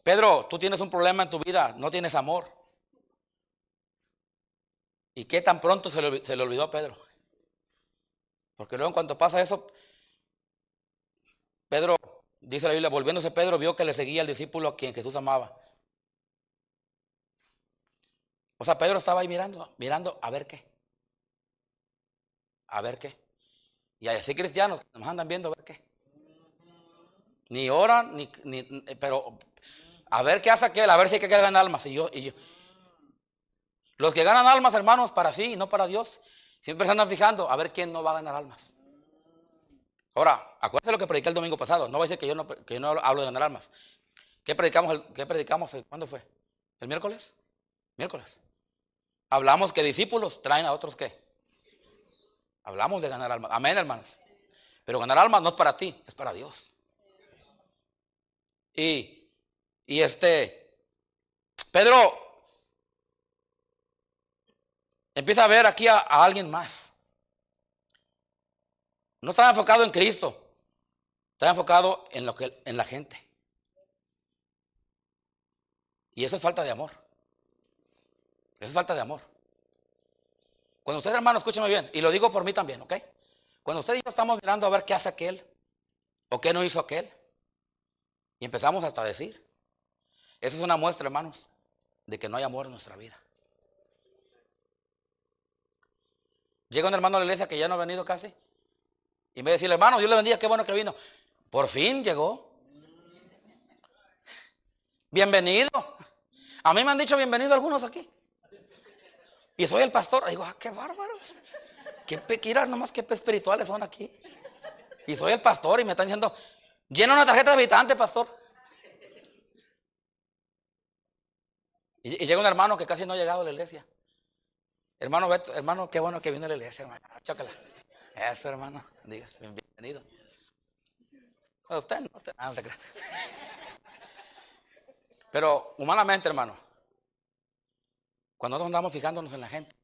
Pedro, tú tienes un problema en tu vida, no tienes amor. ¿Y qué tan pronto se le, se le olvidó a Pedro? Porque luego en cuanto pasa eso, Pedro Dice la Biblia, volviéndose Pedro, vio que le seguía el discípulo a quien Jesús amaba. O sea, Pedro estaba ahí mirando, mirando a ver qué. A ver qué. Y así cristianos nos andan viendo a ver qué. Ni oran, ni, ni, pero a ver qué hace aquel, a ver si hay que ganar almas. Y yo, y yo. Los que ganan almas, hermanos, para sí y no para Dios, siempre se andan fijando a ver quién no va a ganar almas. Ahora, acuérdense lo que prediqué el domingo pasado. No va a decir que yo no, que no hablo de ganar almas. ¿Qué predicamos? ¿Qué predicamos? ¿Cuándo fue? ¿El miércoles? Miércoles. Hablamos que discípulos traen a otros qué. Hablamos de ganar almas. Amén, hermanos. Pero ganar almas no es para ti, es para Dios. Y, y este, Pedro empieza a ver aquí a, a alguien más. No estaba enfocado en Cristo, estaba enfocado en, lo que, en la gente. Y eso es falta de amor. Es falta de amor. Cuando usted, hermano, escúcheme bien, y lo digo por mí también, ¿ok? Cuando usted y yo estamos mirando a ver qué hace aquel, o qué no hizo aquel, y empezamos hasta a decir, eso es una muestra, hermanos, de que no hay amor en nuestra vida. Llega un hermano a la iglesia que ya no ha venido casi, y me dice, hermano, Dios le bendiga, qué bueno que vino. Por fin llegó. Bienvenido. A mí me han dicho bienvenido algunos aquí. Y soy el pastor. Digo, ah, qué bárbaros. Qué pequiras, nomás qué espirituales son aquí. Y soy el pastor y me están diciendo, llena una tarjeta de habitante, pastor. Y, llega un hermano que casi no ha llegado a la iglesia. Hermano Beto, hermano, qué bueno que vino a la iglesia, hermano. Chócala. Eso, hermano. Diga, bienvenido. usted no, usted, no se Pero humanamente, hermano, cuando nosotros andamos fijándonos en la gente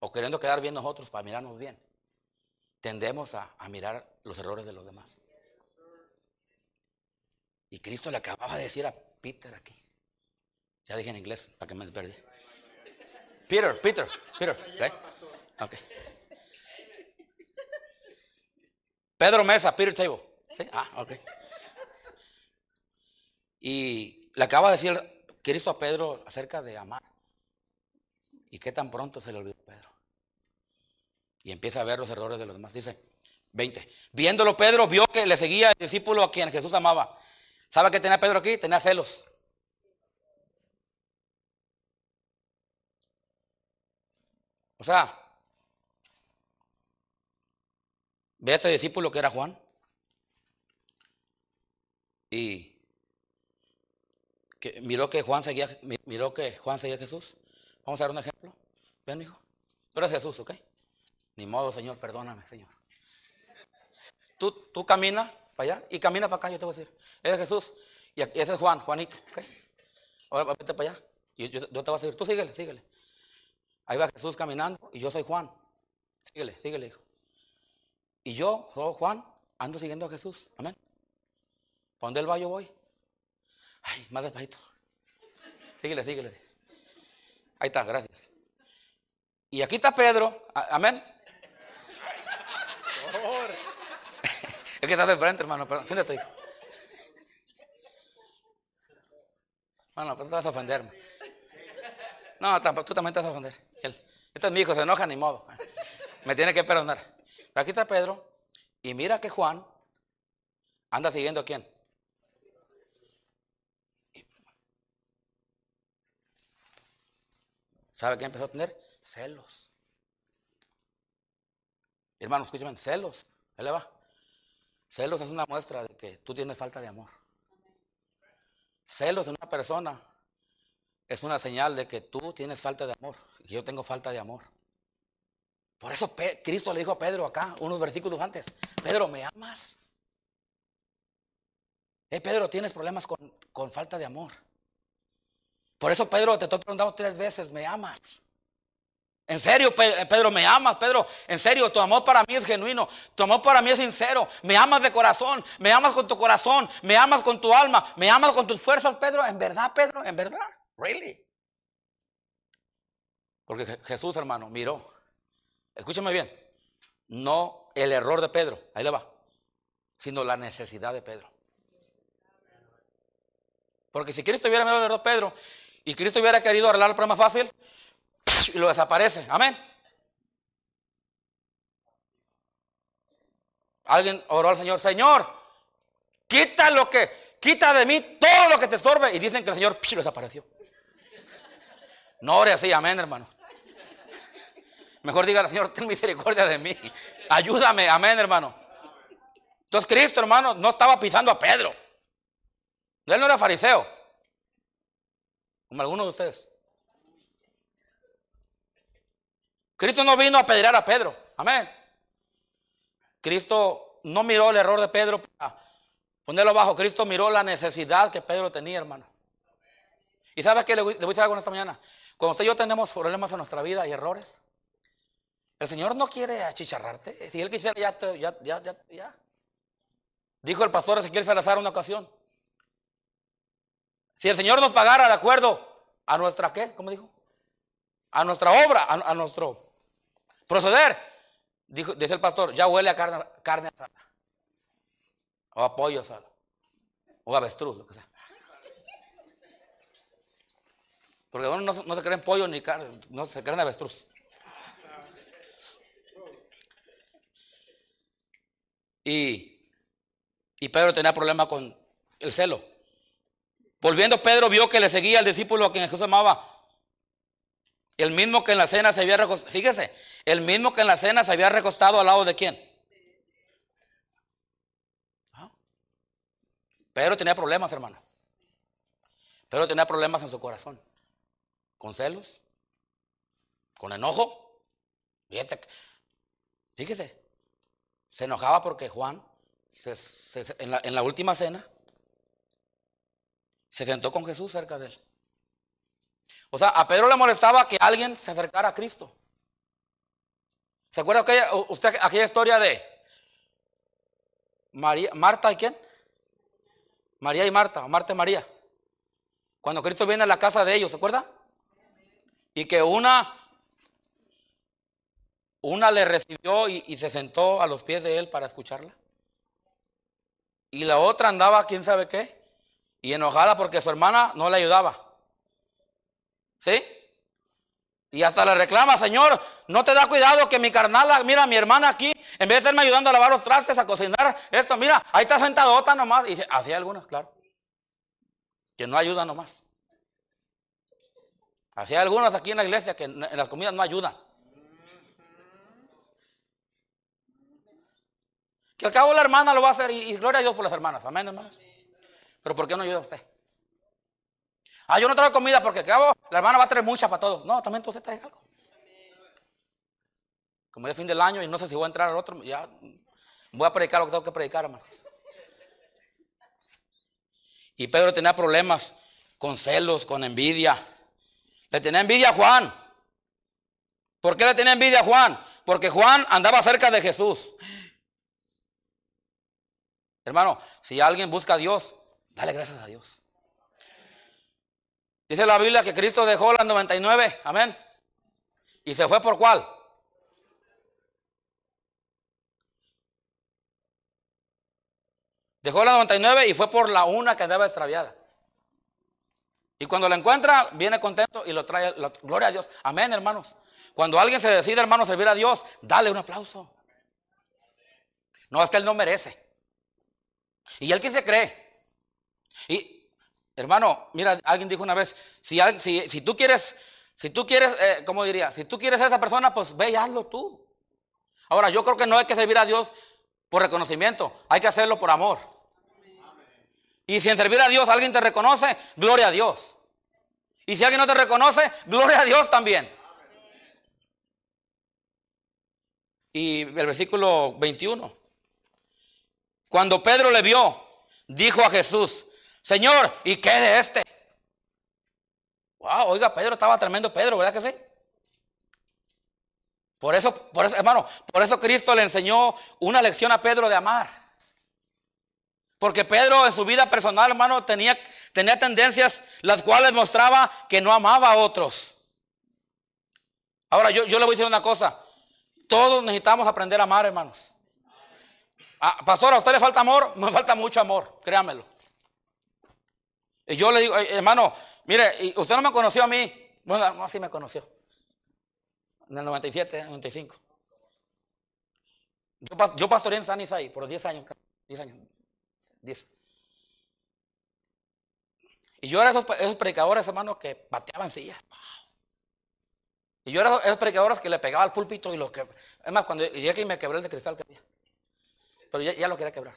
o queriendo quedar bien nosotros para mirarnos bien, tendemos a, mirar los errores de los demás. Y Cristo le acababa de decir a Peter aquí. Ya dije en inglés para que me perdí. Peter, Peter, Peter. Okay. Pedro Mesa, Peter Table. ¿Sí? Ah, ok. Y le acaba de decir Cristo a Pedro acerca de amar. ¿Y qué tan pronto se le olvidó a Pedro? Y empieza a ver los errores de los demás. Dice 20. Viéndolo Pedro vio que le seguía el discípulo a quien Jesús amaba. ¿Sabe qué tenía Pedro aquí? Tenía celos. O sea, Ve a este discípulo que era Juan. Y que miró que Juan seguía, miró que Juan seguía a Jesús. Vamos a dar un ejemplo. Ven, hijo. Tú eres Jesús, ¿ok? Ni modo, Señor, perdóname, Señor. Tú, tú camina para allá y camina para acá, yo te voy a decir. Ese es Jesús y ese es Juan, Juanito, ¿ok? Ahora vete para allá. Y yo, te voy a decir, tú síguele, síguele. Ahí va Jesús caminando y yo soy Juan. Síguele, síguele, hijo. Y yo, Juan, ando siguiendo a Jesús. Amén. ¿Para dónde él va yo voy? Ay, más despacito. Síguele, síguele. Ahí está, gracias. Y aquí está Pedro. Amén. es que estás de frente, hermano. Perdón. Siéntate, hijo. Bueno, pues tú vas a ofenderme. No, tú también te vas a ofender. Este es mi hijo, se enoja ni modo. Me tiene que perdonar aquí está Pedro. Y mira que Juan anda siguiendo a quién. ¿Sabe qué empezó a tener? Celos. Hermano, escúchame, celos. Él le va. Celos es una muestra de que tú tienes falta de amor. Celos en una persona es una señal de que tú tienes falta de amor y yo tengo falta de amor. Por eso Cristo le dijo a Pedro acá, unos versículos antes, Pedro, ¿me amas? Eh, Pedro, tienes problemas con, falta de amor. Por eso, Pedro, te estoy preguntando tres veces, ¿me amas? En serio, Pedro, ¿me amas? Pedro, en serio, tu amor para mí es genuino, tu amor para mí es sincero, me amas de corazón, me amas con tu corazón, me amas con tu alma, me amas con tus fuerzas, Pedro, en verdad, Pedro, en verdad, really. Porque Jesús, hermano, miró Escúchame bien. No el error de Pedro, ahí le va, sino la necesidad de Pedro. Porque si Cristo hubiera miedo a Pedro y Cristo hubiera querido arreglar el problema fácil, y lo desaparece. Amén. Alguien oró al Señor, Señor, quita lo que, quita de mí todo lo que te estorbe. Y dicen que el Señor lo desapareció. No ore así, amén, hermano. Mejor diga al Señor, ten misericordia de mí. Ayúdame, amén, hermano. Entonces Cristo, hermano, no estaba pisando a Pedro. Él no era fariseo. Como algunos de ustedes. Cristo no vino a apedrear a Pedro. Amén. Cristo no miró el error de Pedro para ponerlo abajo. Cristo miró la necesidad que Pedro tenía, hermano. ¿Y sabes qué le voy, a decir algo esta mañana? Cuando usted y yo tenemos problemas en nuestra vida y errores, el Señor no quiere achicharrarte. Si Él quisiera, ya, ya, ya, ya, ya. Dijo el pastor Ezequiel Salazar una ocasión. Si el Señor nos pagara de acuerdo a nuestra, ¿qué? ¿Cómo dijo? A nuestra obra, a, nuestro proceder. Dijo, dice el pastor, ya huele a carne, carne asada. O a pollo asado. O a avestruz, lo que sea. Porque uno no, no se creen pollo ni carne, no se creen avestruz. Y, y Pedro tenía problema con el celo. Volviendo Pedro vio que le seguía al discípulo a quien Jesús amaba. El mismo que en la cena se había recostado, fíjese, el mismo que en la cena se había recostado al lado de quién. ¿Ah? Pedro tenía problemas, hermano. Pedro tenía problemas en su corazón. Con celos, con enojo. Fíjese, fíjese se enojaba porque Juan, en, la, última cena, se sentó con Jesús cerca de él. O sea, a Pedro le molestaba que alguien se acercara a Cristo. ¿Se acuerda aquella, usted aquella historia de María, Marta y quién? María y Marta, Marta y María. Cuando Cristo viene a la casa de ellos, ¿se acuerda? Y que una una le recibió y, se sentó a los pies de él para escucharla. Y la otra andaba, quién sabe qué, y enojada porque su hermana no le ayudaba. ¿Sí? Y hasta le reclama, Señor, no te da cuidado que mi carnal, mira, mi hermana aquí, en vez de estarme ayudando a lavar los trastes, a cocinar, esto, mira, ahí está sentadota nomás. Y hacía algunas, claro, que no ayudan nomás. Hacía algunas aquí en la iglesia que en las comidas no ayudan. Que al cabo la hermana lo va a hacer y, gloria a Dios por las hermanas. Amén, hermanos. Pero ¿por qué no ayuda usted? Ah, yo no traigo comida porque cabo la hermana va a traer mucha para todos. No, también usted trae algo. Como es fin del año y no sé si voy a entrar al otro, ya voy a predicar lo que tengo que predicar, hermanos. Y Pedro tenía problemas con celos, con envidia. Le tenía envidia a Juan. ¿Por qué le tenía envidia a Juan? Porque Juan andaba cerca de Jesús. Hermano, si alguien busca a Dios, dale gracias a Dios. Dice la Biblia que Cristo dejó las 99, amén. ¿Y se fue por cuál? Dejó la 99 y fue por la una que andaba extraviada. Y cuando la encuentra, viene contento y lo trae. gloria a Dios. Amén, hermanos. Cuando alguien se decide, hermano, servir a Dios, dale un aplauso. No es que él no merece. Y él que se cree. Y hermano, mira, alguien dijo una vez, si, tú quieres, si tú quieres, eh, ¿cómo diría? Si tú quieres a esa persona, pues ve y hazlo tú. Ahora, yo creo que no hay que servir a Dios por reconocimiento, hay que hacerlo por amor. Y si en servir a Dios alguien te reconoce, gloria a Dios. Y si alguien no te reconoce, gloria a Dios también. Y el versículo 21. Cuando Pedro le vio, dijo a Jesús, Señor, ¿y qué de este? Wow, oiga, Pedro estaba tremendo Pedro, ¿verdad que sí? Por eso, por eso, hermano, por eso Cristo le enseñó una lección a Pedro de amar. Porque Pedro en su vida personal, hermano, tenía, tenía tendencias las cuales mostraba que no amaba a otros. Ahora, yo, yo le voy a decir una cosa. Todos necesitamos aprender a amar, hermanos. Ah, pastor, ¿a usted le falta amor? Me falta mucho amor, créamelo. Y yo le digo, hermano, mire, usted no me conoció a mí. Bueno, no, sí me conoció. En el 97, 95. Yo, yo pastoreé en San Isaí por 10 años. 10 años. 10. Y yo era esos, esos predicadores, hermanos, que pateaban sillas. Y yo era esos predicadores que le pegaba al púlpito y los que. Es más, cuando llegué aquí me quebré el de cristal que había. Pero ya, ya lo quería quebrar.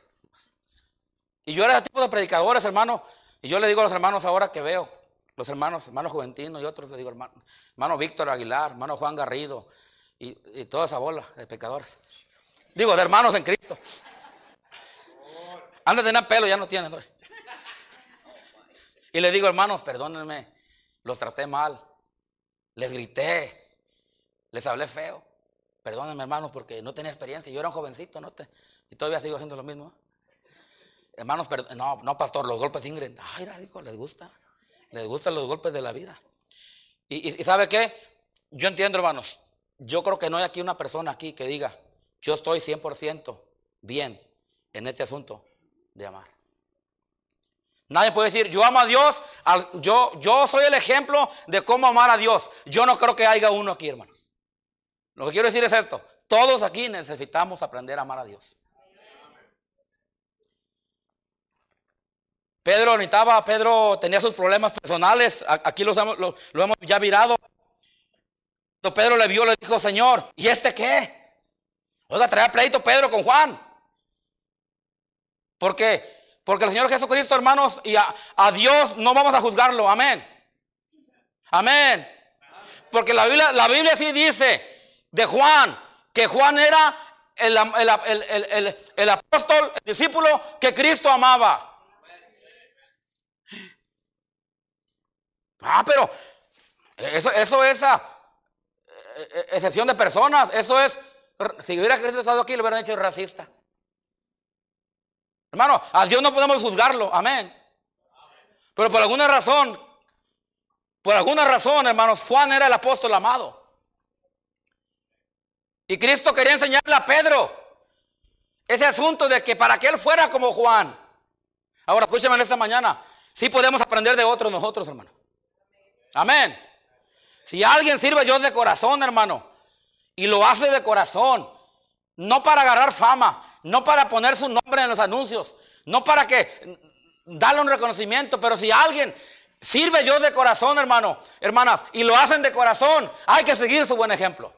Y yo era ese tipo de predicadores, hermano. Y yo le digo a los hermanos ahora que veo, los hermanos, hermanos Juventinos y otros, le digo, hermano, hermano Víctor Aguilar, hermano Juan Garrido y, toda esa bola de pecadores. Digo, de hermanos en Cristo. Antes tener pelo, ya no tienen. Y le digo, hermanos, perdónenme, los traté mal, les grité, les hablé feo. Perdónenme, hermanos, porque no tenía experiencia. Yo era un jovencito, ¿no? y todavía sigo haciendo lo mismo. Hermanos, no, no, pastor, los golpes Ingrid. Ay, digo, les gusta. Les gustan los golpes de la vida. Y, y, ¿sabe qué? Yo entiendo, hermanos. Yo creo que no hay aquí una persona aquí que diga, yo estoy 100% bien en este asunto de amar. Nadie puede decir, yo amo a Dios, yo, yo soy el ejemplo de cómo amar a Dios. Yo no creo que haya uno aquí, hermanos. Lo que quiero decir es esto, todos aquí necesitamos aprender a amar a Dios. Pedro necesitaba, Pedro tenía sus problemas personales, aquí los, lo, lo hemos ya virado. Cuando Pedro le vio, le dijo, Señor, ¿y este qué? Oiga, traer pleito Pedro con Juan. Porque, porque el Señor Jesucristo, hermanos, y a, Dios no vamos a juzgarlo. Amén. Amén. Porque la Biblia, la Biblia sí dice de Juan, que Juan era el, el, el apóstol, el discípulo que Cristo amaba. Ah, pero eso, eso es a, eh, eh, excepción de personas. Eso es, si hubiera estado aquí, lo hubieran hecho racista. Hermano, a Dios no podemos juzgarlo. Amén. Pero por alguna razón, por alguna razón, hermanos, Juan era el apóstol amado. Y Cristo quería enseñarle a Pedro ese asunto de que para que él fuera como Juan. Ahora, escúcheme en esta mañana. Sí podemos aprender de otros nosotros, hermano. Amén. Si alguien sirve a Dios de corazón, hermano, y lo hace de corazón, no para agarrar fama, no para poner su nombre en los anuncios, no para que darle un reconocimiento, pero si alguien sirve a Dios de corazón, hermano, hermanas, y lo hacen de corazón, hay que seguir su buen ejemplo.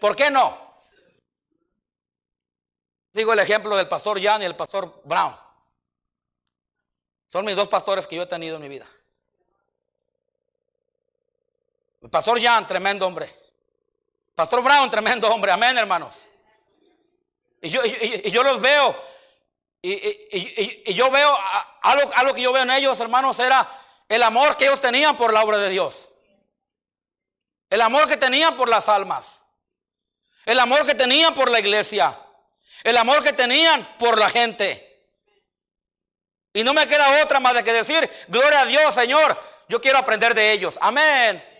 ¿Por qué no? Digo el ejemplo del pastor Jan y el pastor Brown. Son mis dos pastores que yo he tenido en mi vida. Pastor Jan, tremendo hombre. Pastor Brown, tremendo hombre. Amén, hermanos. Y yo, y, yo los veo. Y, yo veo algo, algo que yo veo en ellos, hermanos, era el amor que ellos tenían por la obra de Dios. El amor que tenían por las almas. El amor que tenían por la iglesia. El amor que tenían por la gente. Y no me queda otra más de que decir, gloria a Dios, Señor, yo quiero aprender de ellos. Amén.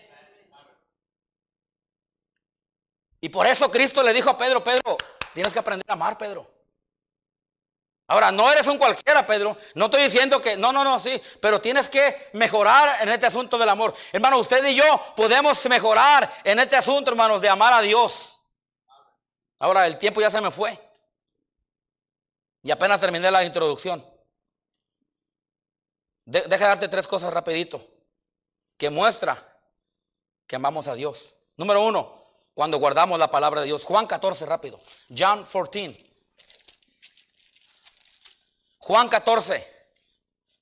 Y por eso Cristo le dijo a Pedro, Pedro, tienes que aprender a amar, Pedro. Ahora, no eres un cualquiera, Pedro. No estoy diciendo que, no, no, no, sí, pero tienes que mejorar en este asunto del amor. Hermano, usted y yo podemos mejorar en este asunto, hermanos, de amar a Dios. Ahora, el tiempo ya se me fue. Y apenas terminé la introducción. deja darte tres cosas rapidito que muestra que amamos a Dios. Número uno, cuando guardamos la palabra de Dios. Juan 14, rápido. John 14. Juan 14,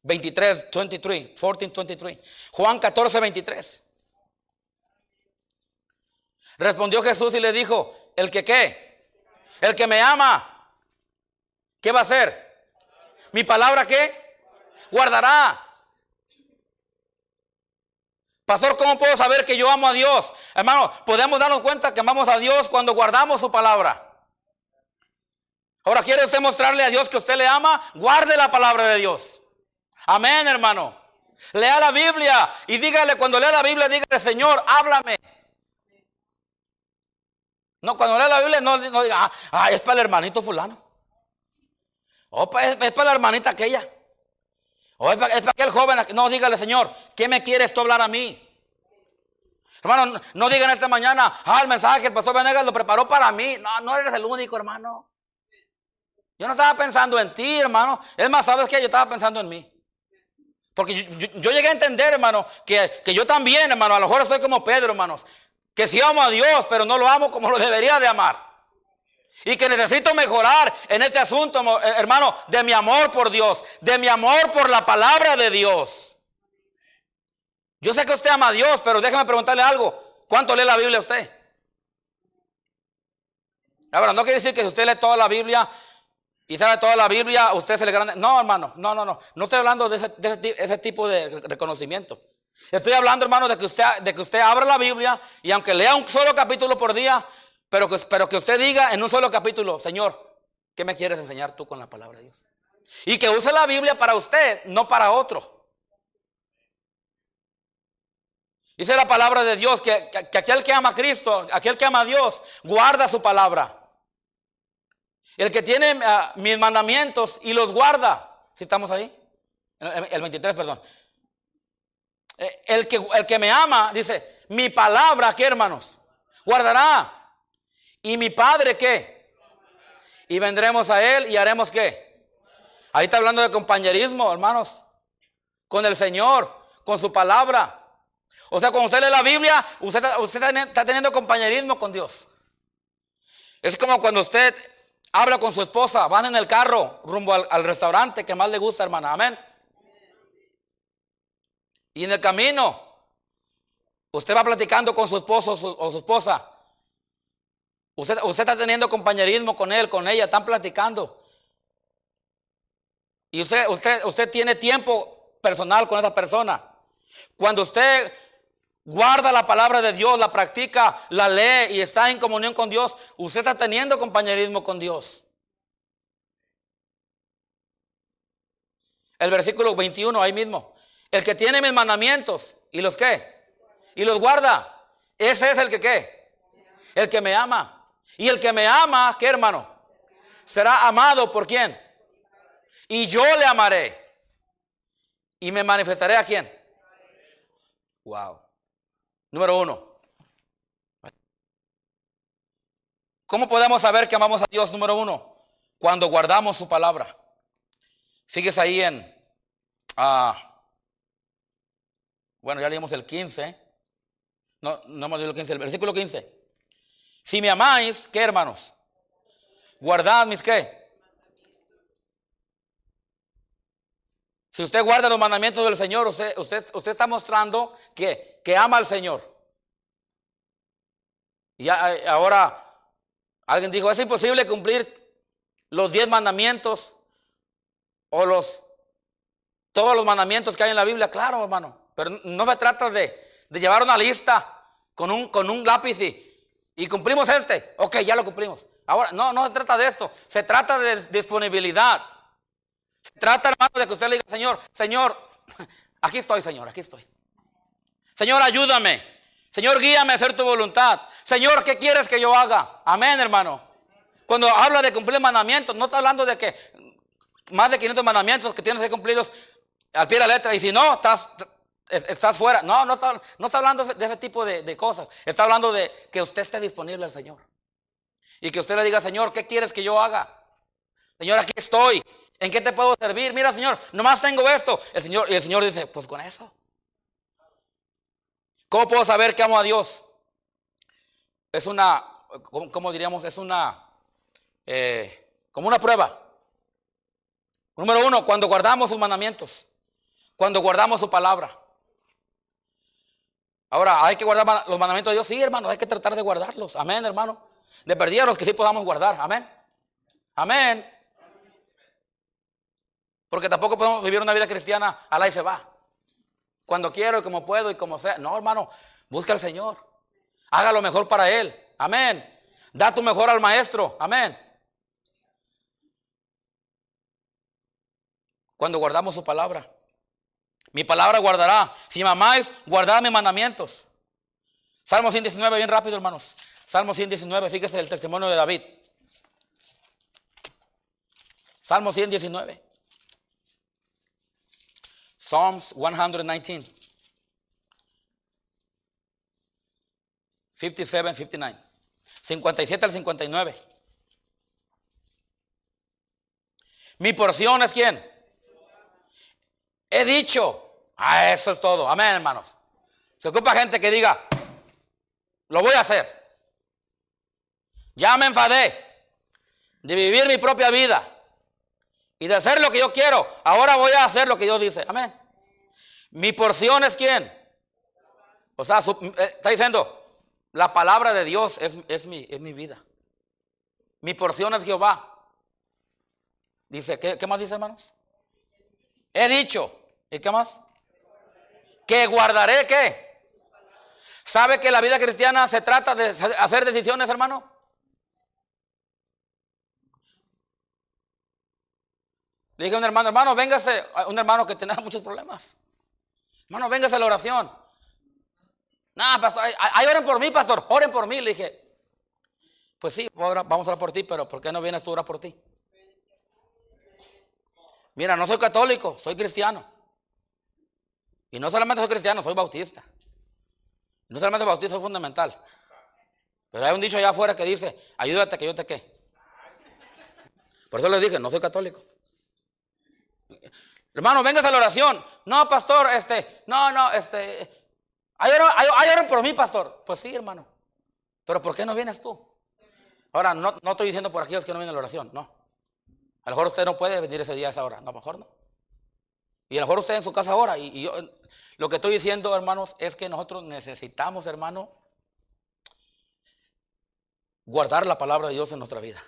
23, 23, 14, 23. Juan 14, 23. Respondió Jesús y le dijo, ¿el que qué? El que me ama, ¿qué va a hacer? ¿Mi palabra qué? Guardará. Pastor, ¿cómo puedo saber que yo amo a Dios? Hermano, podemos darnos cuenta que amamos a Dios cuando guardamos su palabra. Ahora, ¿quiere usted mostrarle a Dios que usted le ama? Guarde la palabra de Dios. Amén, hermano. Lea la Biblia y dígale, cuando lea la Biblia, dígale, Señor, háblame. No, cuando lea la Biblia, no, diga, ah, ah, es para el hermanito fulano. O es, es para la hermanita aquella. O es para, aquel joven, no dígale, Señor, ¿qué me quieres tú hablar a mí? Hermano, no, digan esta mañana, ah, el mensaje que el pastor Venegas lo preparó para mí. No, no eres el único, hermano. Yo no estaba pensando en ti, hermano. Es más, ¿sabes qué? Yo estaba pensando en mí. Porque yo llegué a entender, hermano, que, que yo también, hermano, a lo mejor estoy como Pedro, hermanos. Que sí amo a Dios, pero no lo amo como lo debería de amar. Y que necesito mejorar en este asunto, eh, hermano, de mi amor por Dios, de mi amor por la palabra de Dios. Yo sé que usted ama a Dios, pero déjeme preguntarle algo. ¿Cuánto lee la Biblia usted? Ahora, no quiere decir que si usted lee toda la Biblia y sabe toda la Biblia, usted se le grande. No, hermano, no, no, no. No estoy hablando de ese, de ese tipo de reconocimiento. Estoy hablando, hermano, de que usted, de que usted abra la Biblia y aunque lea un solo capítulo por día, pero que, pero que usted diga en un solo capítulo, Señor, ¿qué me quieres enseñar tú con la palabra de Dios? Y que use la Biblia para usted, no para otro. Dice la palabra de Dios que, que- que aquel que ama a Cristo, aquel que ama a Dios, guarda su palabra. El que tiene ah, mis mandamientos y los guarda. Si estamos ahí? El, el 23, perdón. Eh, El que, el que me ama, dice, mi palabra, ¿qué hermanos? Guardará. ¿Y mi padre qué? Y vendremos a él y haremos qué? Ahí está hablando de compañerismo, hermanos. Con el Señor, con su palabra. O sea, cuando usted lee la Biblia, usted, está- teniendo compañerismo con Dios. Es como cuando usted habla con su esposa, van en el carro rumbo al, al restaurante que más le gusta, hermana. Amén. Y en el camino, usted va platicando con su esposo o su, o su esposa. Usted, usted está teniendo compañerismo con él, con ella, están platicando. Y usted, usted, usted tiene tiempo personal con esa persona. Cuando usted guarda la palabra de Dios, la practica, la lee y está en comunión con Dios, usted está teniendo compañerismo con Dios. El versículo 21 ahí mismo. El que tiene mis mandamientos y los qué? Y los guarda. Ese es el que qué? El que me ama. Y el que me ama, ¿qué hermano? Será amado por quién? Y yo le amaré. Y me manifestaré a quién? Wow. Número uno. ¿Cómo podemos saber que amamos a Dios? Número uno. Cuando guardamos su palabra. Fíjese ahí en. ah, bueno, ya leímos el 15. No, no hemos leído el 15. El versículo 15. Si me amáis, ¿qué hermanos? Guardad mis qué. Si usted guarda los mandamientos del Señor, usted, usted, usted está mostrando que, que ama al Señor. Y eh, ahora alguien dijo, es imposible cumplir los diez mandamientos o los todos los mandamientos que hay en la Biblia. Claro, hermano. Pero no se trata de, de llevar una lista con un, con un lápiz y, y cumplimos este. Ok, ya lo cumplimos. Ahora, no, no se trata de esto. Se trata de disponibilidad. Se trata, hermano, de que usted le diga, Señor, Señor, aquí estoy, Señor, aquí estoy. Señor, ayúdame. Señor, guíame a hacer tu voluntad. Señor, ¿qué quieres que yo haga? Amén, hermano. Cuando habla de cumplir mandamientos, no está hablando de que más de 500 mandamientos que tienes que cumplirlos al pie de la letra. Y si no, estás, estás fuera. No, no está, no está hablando de ese tipo de, cosas. Está hablando de que usted esté disponible al Señor. Y que usted le diga, Señor, ¿qué quieres que yo haga? Señor, aquí estoy. ¿En qué te puedo servir? Mira, Señor, nomás tengo esto. El Señor, y el Señor dice, pues con eso. ¿Cómo puedo saber que amo a Dios? Es una, ¿cómo, cómo diríamos? Es una, eh, como una prueba. Número uno, cuando guardamos sus mandamientos, cuando guardamos su palabra. Ahora, hay que guardar los mandamientos de Dios. Sí, hermano, hay que tratar de guardarlos. Amén, hermano. De perdida los que sí podamos guardar. Amén. Amén. Porque tampoco podemos vivir una vida cristiana a la y se va. Cuando quiero y como puedo y como sea. No, hermano, busca al Señor. Haga lo mejor para Él. Amén. Da tu mejor al maestro. Amén. Cuando guardamos su palabra. Mi palabra guardará. Si me amáis, guardad mis mandamientos. Salmo 119, bien rápido, hermanos. Salmo 119, fíjese el testimonio de David. Salmo 119. Psalms 119. 57, 59. 57 al 59. Mi porción es quién? He dicho. Ah, eso es todo. Amén, hermanos. Se ocupa gente que diga, lo voy a hacer. Ya me enfadé de vivir mi propia vida y de hacer lo que yo quiero. Ahora voy a hacer lo que Dios dice. Amén. Mi porción es quién. O sea, eh, está diciendo, la palabra de Dios es, mi, es mi vida. Mi porción es Jehová. Dice, ¿qué, ¿qué, más dice, hermanos? He dicho. ¿Y qué más? Que guardaré qué. ¿Sabe que la vida cristiana se trata de hacer decisiones, hermano? Le dije a un hermano, hermano, véngase, un hermano que tenía muchos problemas. Hermano, véngase a la oración. No, pastor, oren por mí, pastor, oren por mí. Le dije, pues sí, vamos a orar por ti, pero ¿por qué no vienes tú a orar por ti? Mira, no soy católico, soy cristiano. Y no solamente soy cristiano, soy bautista. No solamente bautista, soy fundamental. Pero hay un dicho allá afuera que dice, ayúdate que yo te qué. Por eso le dije, no soy católico. Hermano, vengas a la oración. No, pastor, este, no, no, este, ¿Hay oran, por mí, pastor? Pues sí, hermano. Pero ¿por qué no vienes tú? Ahora, no, no estoy diciendo por aquellos que no vienen a la oración, no. A lo mejor usted no puede venir ese día a esa hora, no, mejor no. Y a lo mejor usted en su casa ahora. Y, yo, lo que estoy diciendo, hermanos, es que nosotros necesitamos, hermano, guardar la palabra de Dios en nuestra vida.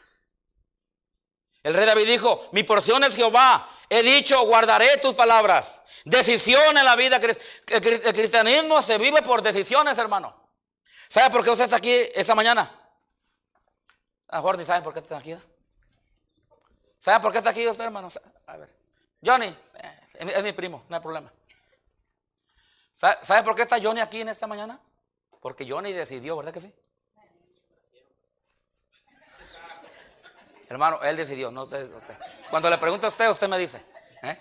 El rey David dijo, mi porción es Jehová, he dicho, guardaré tus palabras. Decisión en la vida. El cristianismo se vive por decisiones, hermano. ¿Sabe por qué usted está aquí esta mañana? A lo mejor ni saben por qué está aquí. ¿Sabe por qué está aquí usted, hermano? A ver. Johnny, eh, es mi primo, no hay problema. ¿Sabe por qué está Johnny aquí en esta mañana? Porque Johnny decidió, ¿verdad que sí? Hermano, él decidió, no usted. Cuando le pregunto a usted, usted me dice. ¿eh?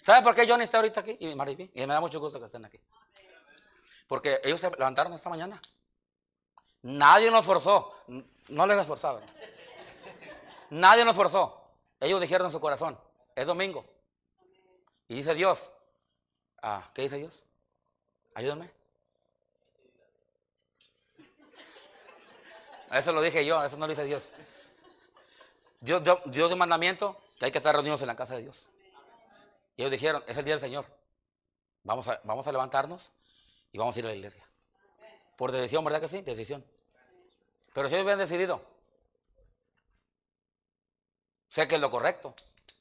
¿Sabe por qué Johnny está ahorita aquí? Y. Y me da mucho gusto que estén aquí. Porque ellos se levantaron esta mañana. Nadie nos forzó. No les esforzado. Nadie nos forzó. Ellos dijeron en su corazón, es domingo. Y dice Dios, ah, ¿qué dice Dios? Ayúdame. Eso lo dije yo, eso no lo dice Dios. Dios dio, un mandamiento que hay que estar reunidos en la casa de Dios. Y ellos dijeron, es el día del Señor. Vamos a, vamos a levantarnos y vamos a ir a la iglesia. Por decisión, ¿verdad que sí? Decisión. Pero si ellos habían decidido, sé que es lo correcto,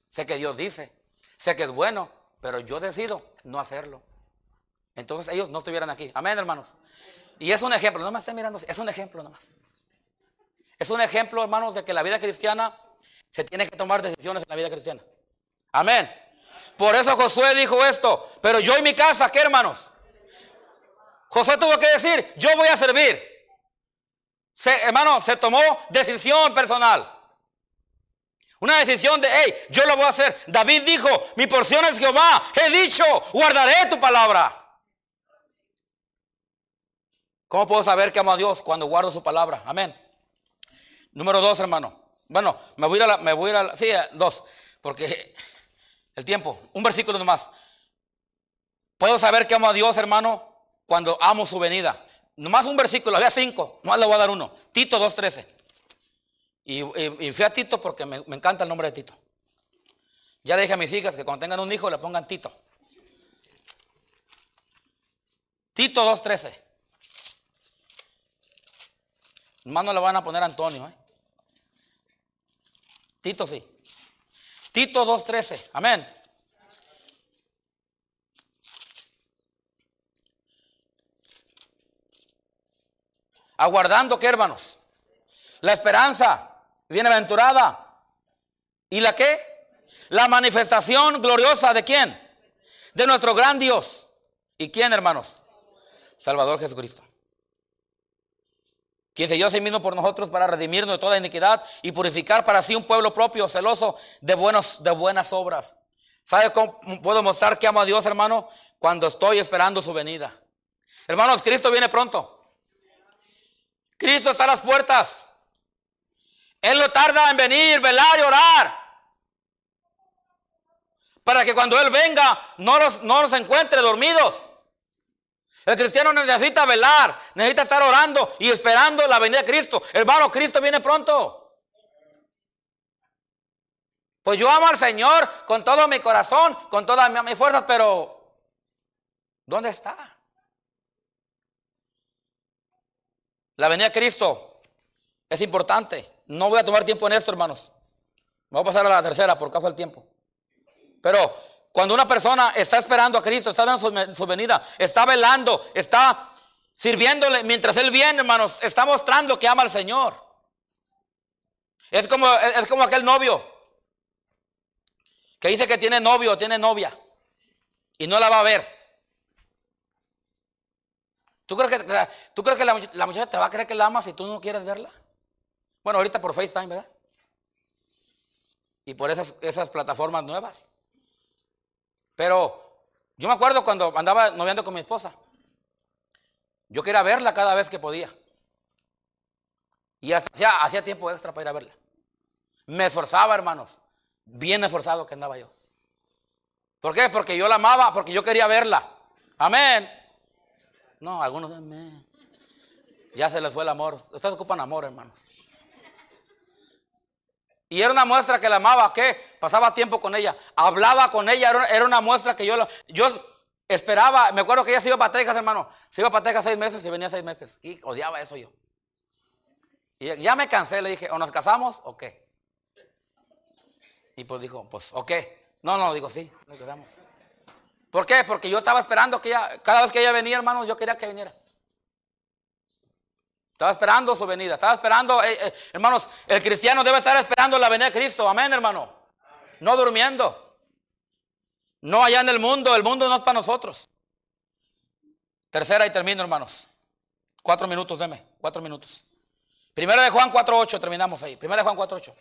sé que Dios dice, sé que es bueno, pero yo decido no hacerlo. Entonces ellos no estuvieran aquí. Amén, hermanos. Y es un ejemplo, no me estén mirando, es un ejemplo nomás. Es un ejemplo, hermanos, de que la vida cristiana se tiene que tomar decisiones en la vida cristiana. Amén. Por eso Josué dijo esto. Pero yo y mi casa, ¿qué hermanos? José tuvo que decir, yo voy a servir. Se, hermano, se tomó decisión personal. Una decisión de, hey, yo lo voy a hacer. David dijo, mi porción es Jehová. He dicho, guardaré tu palabra. ¿Cómo puedo saber que amo a Dios cuando guardo su palabra? Amén. Número dos, hermano. Bueno, me voy a ir a la, me voy a ir a sí, dos, porque el tiempo, un versículo nomás. Puedo saber que amo a Dios, hermano, cuando amo su venida. Nomás un versículo, había cinco, nomás le voy a dar uno. Tito 2.13. Y, y, fui a Tito porque me, encanta el nombre de Tito. Ya le dije a mis hijas que cuando tengan un hijo le pongan Tito. Tito 2.13. Nomás no le van a poner Antonio. ¿eh? Tito sí. Tito 2.13. Amén. Aguardando que hermanos? La esperanza bienaventurada. ¿Y la qué? La manifestación gloriosa de quién? De nuestro gran Dios. ¿Y quién, hermanos? Salvador Jesucristo quien se dio a sí mismo por nosotros para redimirnos de toda iniquidad y purificar para sí un pueblo propio, celoso de, buenos, de buenas obras. ¿Sabe cómo puedo mostrar que amo a Dios, hermano? Cuando estoy esperando su venida. Hermanos, Cristo viene pronto. Cristo está a las puertas. Él no tarda en venir, velar y orar. Para que cuando Él venga no los, no los encuentre dormidos. El cristiano necesita velar, necesita estar orando y esperando la venida de Cristo. Hermano, Cristo viene pronto. Pues yo amo al Señor con todo mi corazón, con todas mis fuerzas, pero ¿dónde está? La venida de Cristo es importante. No voy a tomar tiempo en esto, hermanos. Vamos a pasar a la tercera por causa del tiempo. Pero cuando una persona está esperando a Cristo, está dando su, venida, está velando, está sirviéndole mientras Él viene, hermanos, está mostrando que ama al Señor. Es como, es como aquel novio que dice que tiene novio o tiene novia y no la va a ver. ¿Tú crees que, ¿tú crees que la, muchacha te va a creer que la ama si tú no quieres verla? Bueno, ahorita por FaceTime, ¿verdad? Y por esas, esas plataformas nuevas. Pero yo me acuerdo cuando andaba noviando con mi esposa. Yo quería verla cada vez que podía. Y hacía, hacía tiempo extra para ir a verla. Me esforzaba, hermanos. Bien esforzado que andaba yo. ¿Por qué? Porque yo la amaba, porque yo quería verla. Amén. No, algunos amén. Ya se les fue el amor. Ustedes ocupan amor, hermanos. Y era una muestra que la amaba, que pasaba tiempo con ella, hablaba con ella, era una muestra que yo, yo esperaba, me acuerdo que ella se iba para Texas, hermano, se iba para Texas seis meses y venía seis meses, y odiaba eso yo. Y ya me cansé, le dije, o nos casamos o qué. Y pues dijo, pues, ¿o qué? No, no, digo, sí, nos casamos. ¿Por qué? Porque yo estaba esperando que ella, cada vez que ella venía, hermano, yo quería que viniera. Estaba esperando su venida. Estaba esperando, eh, eh, hermanos, el cristiano debe estar esperando la venida de Cristo. Amén, hermano. No durmiendo. No allá en el mundo. El mundo no es para nosotros. Tercera y termino, hermanos. Cuatro minutos, deme. Cuatro minutos. Primera de Juan 4.8, terminamos ahí. Primera de Juan 4.8.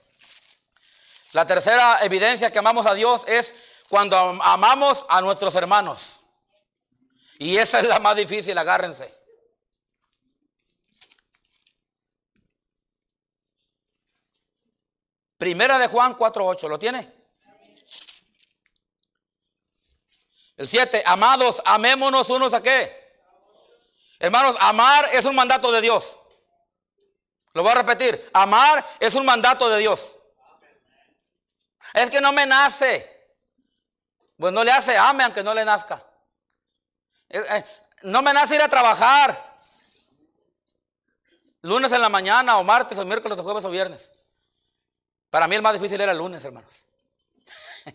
La tercera evidencia que amamos a Dios es cuando amamos a nuestros hermanos. Y esa es la más difícil, agárrense. Primera de Juan 4.8, ¿lo tiene? El 7, amados, amémonos unos a qué? Hermanos, amar es un mandato de Dios. Lo voy a repetir, amar es un mandato de Dios. Es que no me nace. Pues no le hace ame aunque no le nazca. Eh, eh, no me nace ir a trabajar. Lunes en la mañana o martes o miércoles o jueves o viernes. Para mí el más difícil era el lunes, hermanos.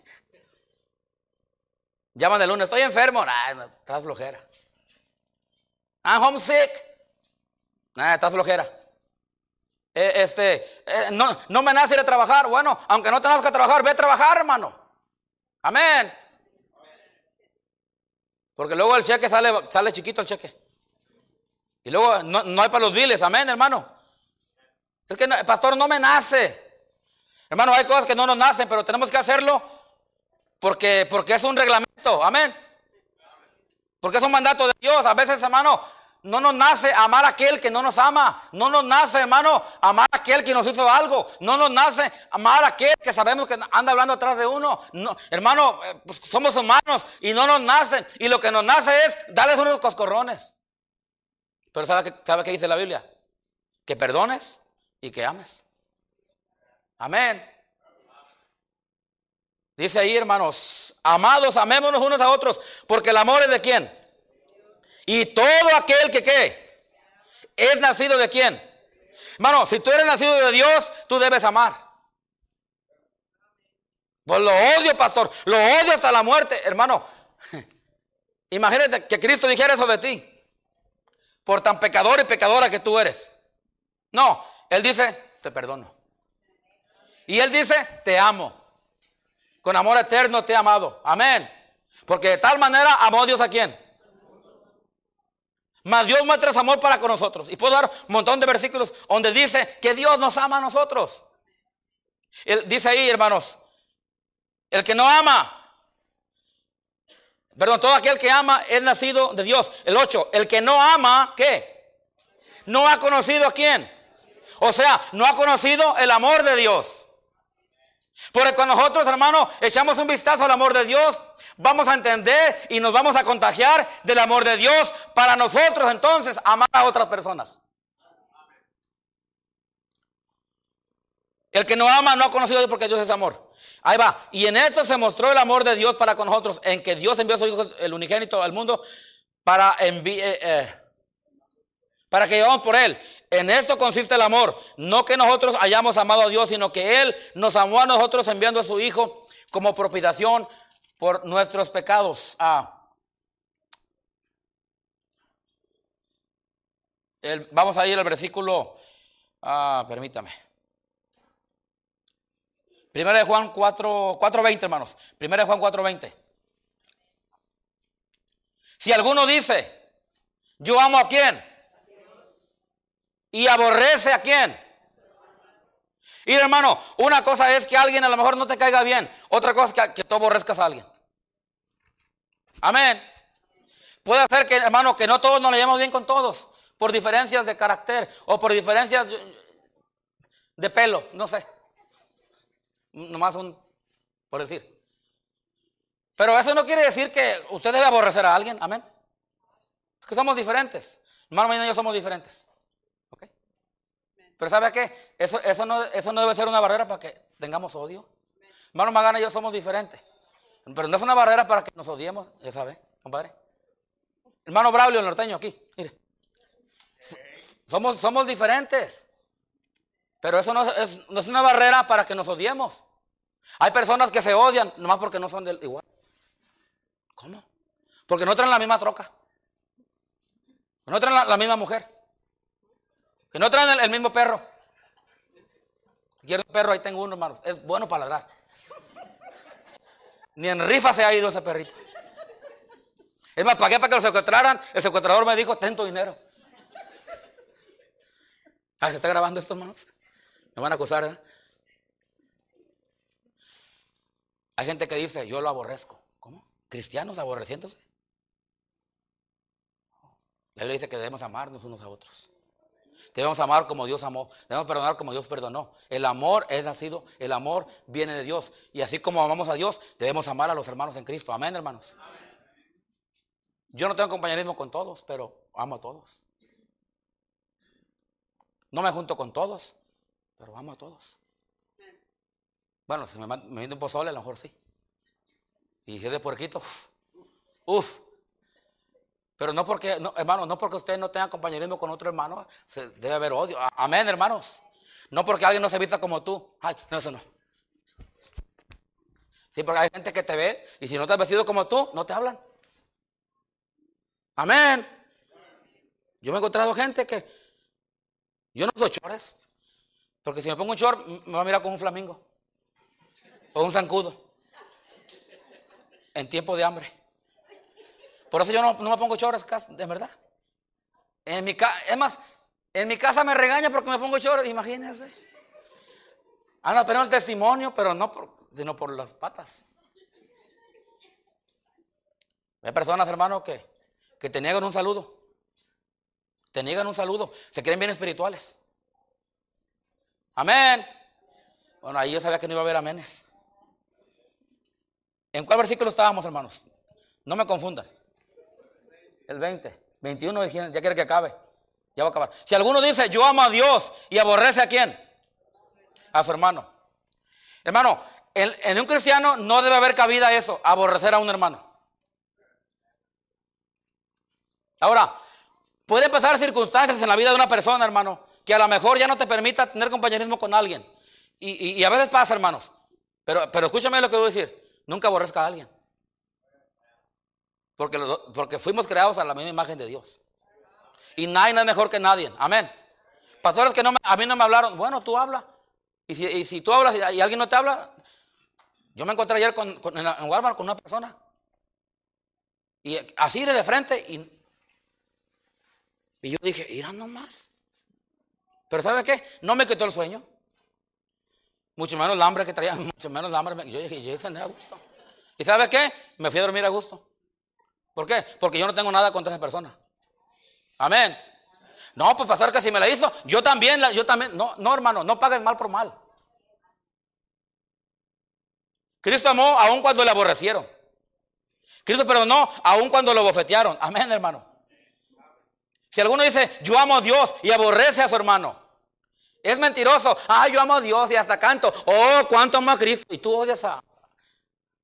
Llaman el lunes, estoy enfermo. Nah, estás flojera. I'm homesick. Nah, estás flojera. Eh, este, eh, no, no me nace ir a trabajar. Bueno, aunque no tengas que trabajar, ve a trabajar, hermano. Amén. Porque luego el cheque sale, sale chiquito el cheque. Y luego no, no hay para los biles. Amén, hermano. Es que, pastor, no me nace. Hermano, hay cosas que no nos nacen, pero tenemos que hacerlo porque, porque es un reglamento. Amén. Porque es un mandato de Dios. A veces, hermano, no nos nace amar a aquel que no nos ama. No nos nace, hermano, amar a aquel que nos hizo algo. No nos nace amar a aquel que sabemos que anda hablando atrás de uno. No, hermano, eh, pues somos humanos y no nos nace. Y lo que nos nace es darles unos coscorrones. Pero ¿sabe ¿sabe qué dice la Biblia? Que perdones y que ames. Amén. Dice ahí, hermanos, amados, amémonos unos a otros, porque el amor es de quién. Y todo aquel que qué, es nacido de quién. Hermano, si tú eres nacido de Dios, tú debes amar. Pues lo odio, pastor, lo odio hasta la muerte, hermano. Imagínate que Cristo dijera eso de ti, por tan pecador y pecadora que tú eres. No, Él dice, te perdono. Y Él dice, te amo. Con amor eterno te he amado. Amén. Porque de tal manera amó Dios a quién. Mas Dios muestra su amor para con nosotros. Y puedo dar un montón de versículos donde dice que Dios nos ama a nosotros. Él dice ahí, hermanos, el que no ama Perdón, todo aquel que ama es nacido de Dios. El 8, el que no ama, ¿qué? No ha conocido a quién. O sea, no ha conocido el amor de Dios. Porque cuando nosotros, hermanos, echamos un vistazo al amor de Dios, vamos a entender y nos vamos a contagiar del amor de Dios para nosotros entonces amar a otras personas. El que no ama no ha conocido a Dios porque Dios es amor. Ahí va. Y en esto se mostró el amor de Dios para con nosotros, en que Dios envió a su Hijo, el unigénito, al mundo para enviar. Eh, eh, para que llevamos por Él. En esto consiste el amor. No que nosotros hayamos amado a Dios, sino que Él nos amó a nosotros enviando a su Hijo como propiciación por nuestros pecados. Ah. vamos a ir al versículo, ah, permítame. Primera de Juan 4, 4.20, hermanos. Primera de Juan 4.20. Si alguno dice, yo amo a quién. Y aborrece a quién. Y hermano, una cosa es que alguien a lo mejor no te caiga bien. Otra cosa es que, que tú aborrezcas a alguien. Amén. Puede ser que, hermano, que no todos nos le llevamos bien con todos. Por diferencias de carácter o por diferencias de pelo, no sé. Nomás un, por decir. Pero eso no quiere decir que usted debe aborrecer a alguien. Amén. Es que somos diferentes. Hermano yo somos diferentes. Pero ¿sabe qué? Eso, eso, no, eso no debe ser una barrera para que tengamos odio. Hermano Magana y yo somos diferentes. Pero no es una barrera para que nos odiemos, ya sabe, compadre. Hermano Braulio, el norteño, aquí, mire. Somos, somos diferentes. Pero eso no es, no es una barrera para que nos odiemos. Hay personas que se odian nomás porque no son del igual. ¿Cómo? Porque no traen la misma troca. No traen la, misma mujer. Que no traen el, mismo perro. Quiero perro, ahí tengo uno, hermanos. Es bueno para ladrar. Ni en rifa se ha ido ese perrito. Es más, pagué para que lo secuestraran. El secuestrador me dijo, ten tu dinero. Ah, ¿se está grabando esto, hermanos? Me van a acusar, ¿eh? Hay gente que dice, yo lo aborrezco. ¿Cómo? ¿Cristianos aborreciéndose? La Biblia dice que debemos amarnos unos a otros. Debemos amar como Dios amó. Debemos perdonar como Dios perdonó. El amor es nacido, el amor viene de Dios. Y así como amamos a Dios, debemos amar a los hermanos en Cristo. Amén, hermanos. Yo no tengo compañerismo con todos, pero amo a todos. No me junto con todos, pero amo a todos. Bueno, si me, me un pozole, a lo mejor sí. Y si de puerquito, uff. Pero no porque, hermano, no porque usted no tenga compañerismo con otro hermano, debe haber odio. Amén, hermanos. No porque alguien no se vista como tú. Ay, no, eso no. Sí, porque hay gente que te ve y si no te vestido como tú, no te hablan. Amén. Yo me he encontrado gente que yo no uso chores. Porque si me pongo un short, me va a mirar como un flamingo. O un zancudo. En tiempo de hambre. Por eso yo no, me pongo shorts, de verdad. En mi es más, en mi casa me regaña porque me pongo shorts, imagínense. Anda pero el testimonio, pero no por, sino por las patas. Hay personas, hermano, que, que te niegan un saludo. Te niegan un saludo. Se creen bien espirituales. Amén. Bueno, ahí yo sabía que no iba a haber aménes. ¿En cuál versículo estábamos, hermanos? No me confundan. El 20. 21 ya quiere que acabe. Ya va a acabar. Si alguno dice, yo amo a Dios y aborrece a quién? A su hermano. Hermano, en, un cristiano no debe haber cabida eso, aborrecer a un hermano. Ahora, pueden pasar circunstancias en la vida de una persona, hermano, que a lo mejor ya no te permita tener compañerismo con alguien. Y, a veces pasa, hermanos. Pero, pero escúchame lo que voy a decir. Nunca aborrezca a alguien. Porque, porque fuimos creados a la misma imagen de Dios. Y nadie es mejor que nadie. Amén. Pastores que no a mí no me hablaron. Bueno, tú habla. Y si, tú hablas y, alguien no te habla. Yo me encontré ayer en, Walmart con una persona. Y así de frente. Y, y yo dije, irán nomás. Pero ¿sabe qué? No me quitó el sueño. Mucho menos el hambre que traía, mucho menos el hambre. Yo dije, yo a gusto. ¿Y sabe qué? Me fui a dormir a gusto. ¿Por qué? Porque yo no tengo nada contra esa persona. Amén. No, pues pasar que si me la hizo, yo también, yo también. No, no, hermano, no pagues mal por mal. Cristo amó aun cuando le aborrecieron. Cristo perdonó aun cuando lo bofetearon. Amén, hermano. Si alguno dice, yo amo a Dios y aborrece a su hermano, es mentiroso. Ah, yo amo a Dios y hasta canto. Oh, cuánto amo a Cristo. Y tú odias a,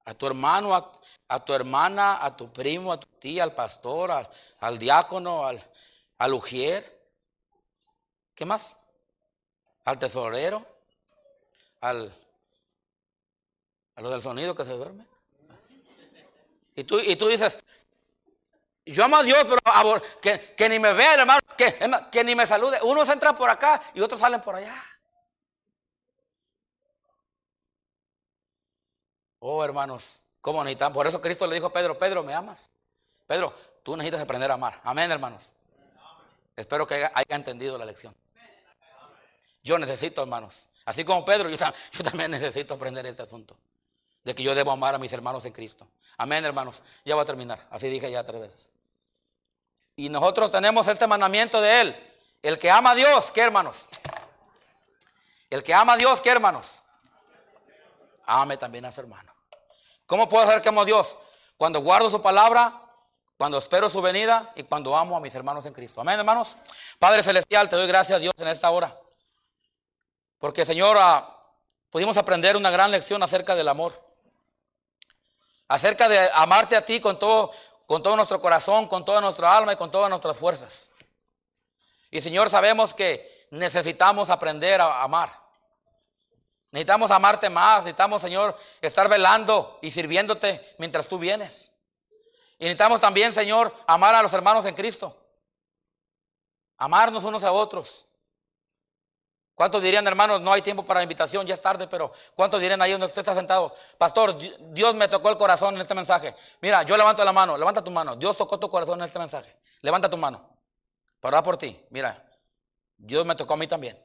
a tu hermano, a, tu hermana, a tu primo, a tu tía, al pastor, al, al diácono, al, al ujier. ¿Qué más? Al tesorero, al, a lo del sonido que se duerme. Y tú, y tú dices, yo amo a Dios, pero que, que ni me vea el hermano, que, que ni me salude. Unos entran por acá y otros salen por allá. Oh, hermanos, ¿cómo necesitan? Por eso Cristo le dijo a Pedro, Pedro, ¿me amas? Pedro, tú necesitas aprender a amar. Amén, hermanos. Espero que haya, entendido la lección. Yo necesito, hermanos. Así como Pedro, yo, yo también necesito aprender este asunto de que yo debo amar a mis hermanos en Cristo. Amén, hermanos. Ya voy a terminar. Así dije ya tres veces. Y nosotros tenemos este mandamiento de Él. El que ama a Dios, ¿qué hermanos? El que ama a Dios, ¿qué hermanos? Ame también a su hermano. ¿Cómo puedo saber que amo a Dios? Cuando guardo su palabra, cuando espero su venida y cuando amo a mis hermanos en Cristo. Amén, hermanos. Padre Celestial, te doy gracias a Dios en esta hora. Porque, Señor, ah, pudimos aprender una gran lección acerca del amor acerca de amarte a ti con todo, con todo nuestro corazón, con toda nuestra alma y con todas nuestras fuerzas. Y Señor, sabemos que necesitamos aprender a amar. Necesitamos amarte más, necesitamos, Señor, estar velando y sirviéndote mientras tú vienes. Y necesitamos también, Señor, amar a los hermanos en Cristo. Amarnos unos a otros. ¿Cuántos dirían, hermanos, no hay tiempo para la invitación, ya es tarde, pero ¿cuántos dirían ahí donde usted está sentado? Pastor, Dios me tocó el corazón en este mensaje. Mira, yo levanto la mano, levanta tu mano. Dios tocó tu corazón en este mensaje. Levanta tu mano para por ti. Mira, Dios me tocó a mí también.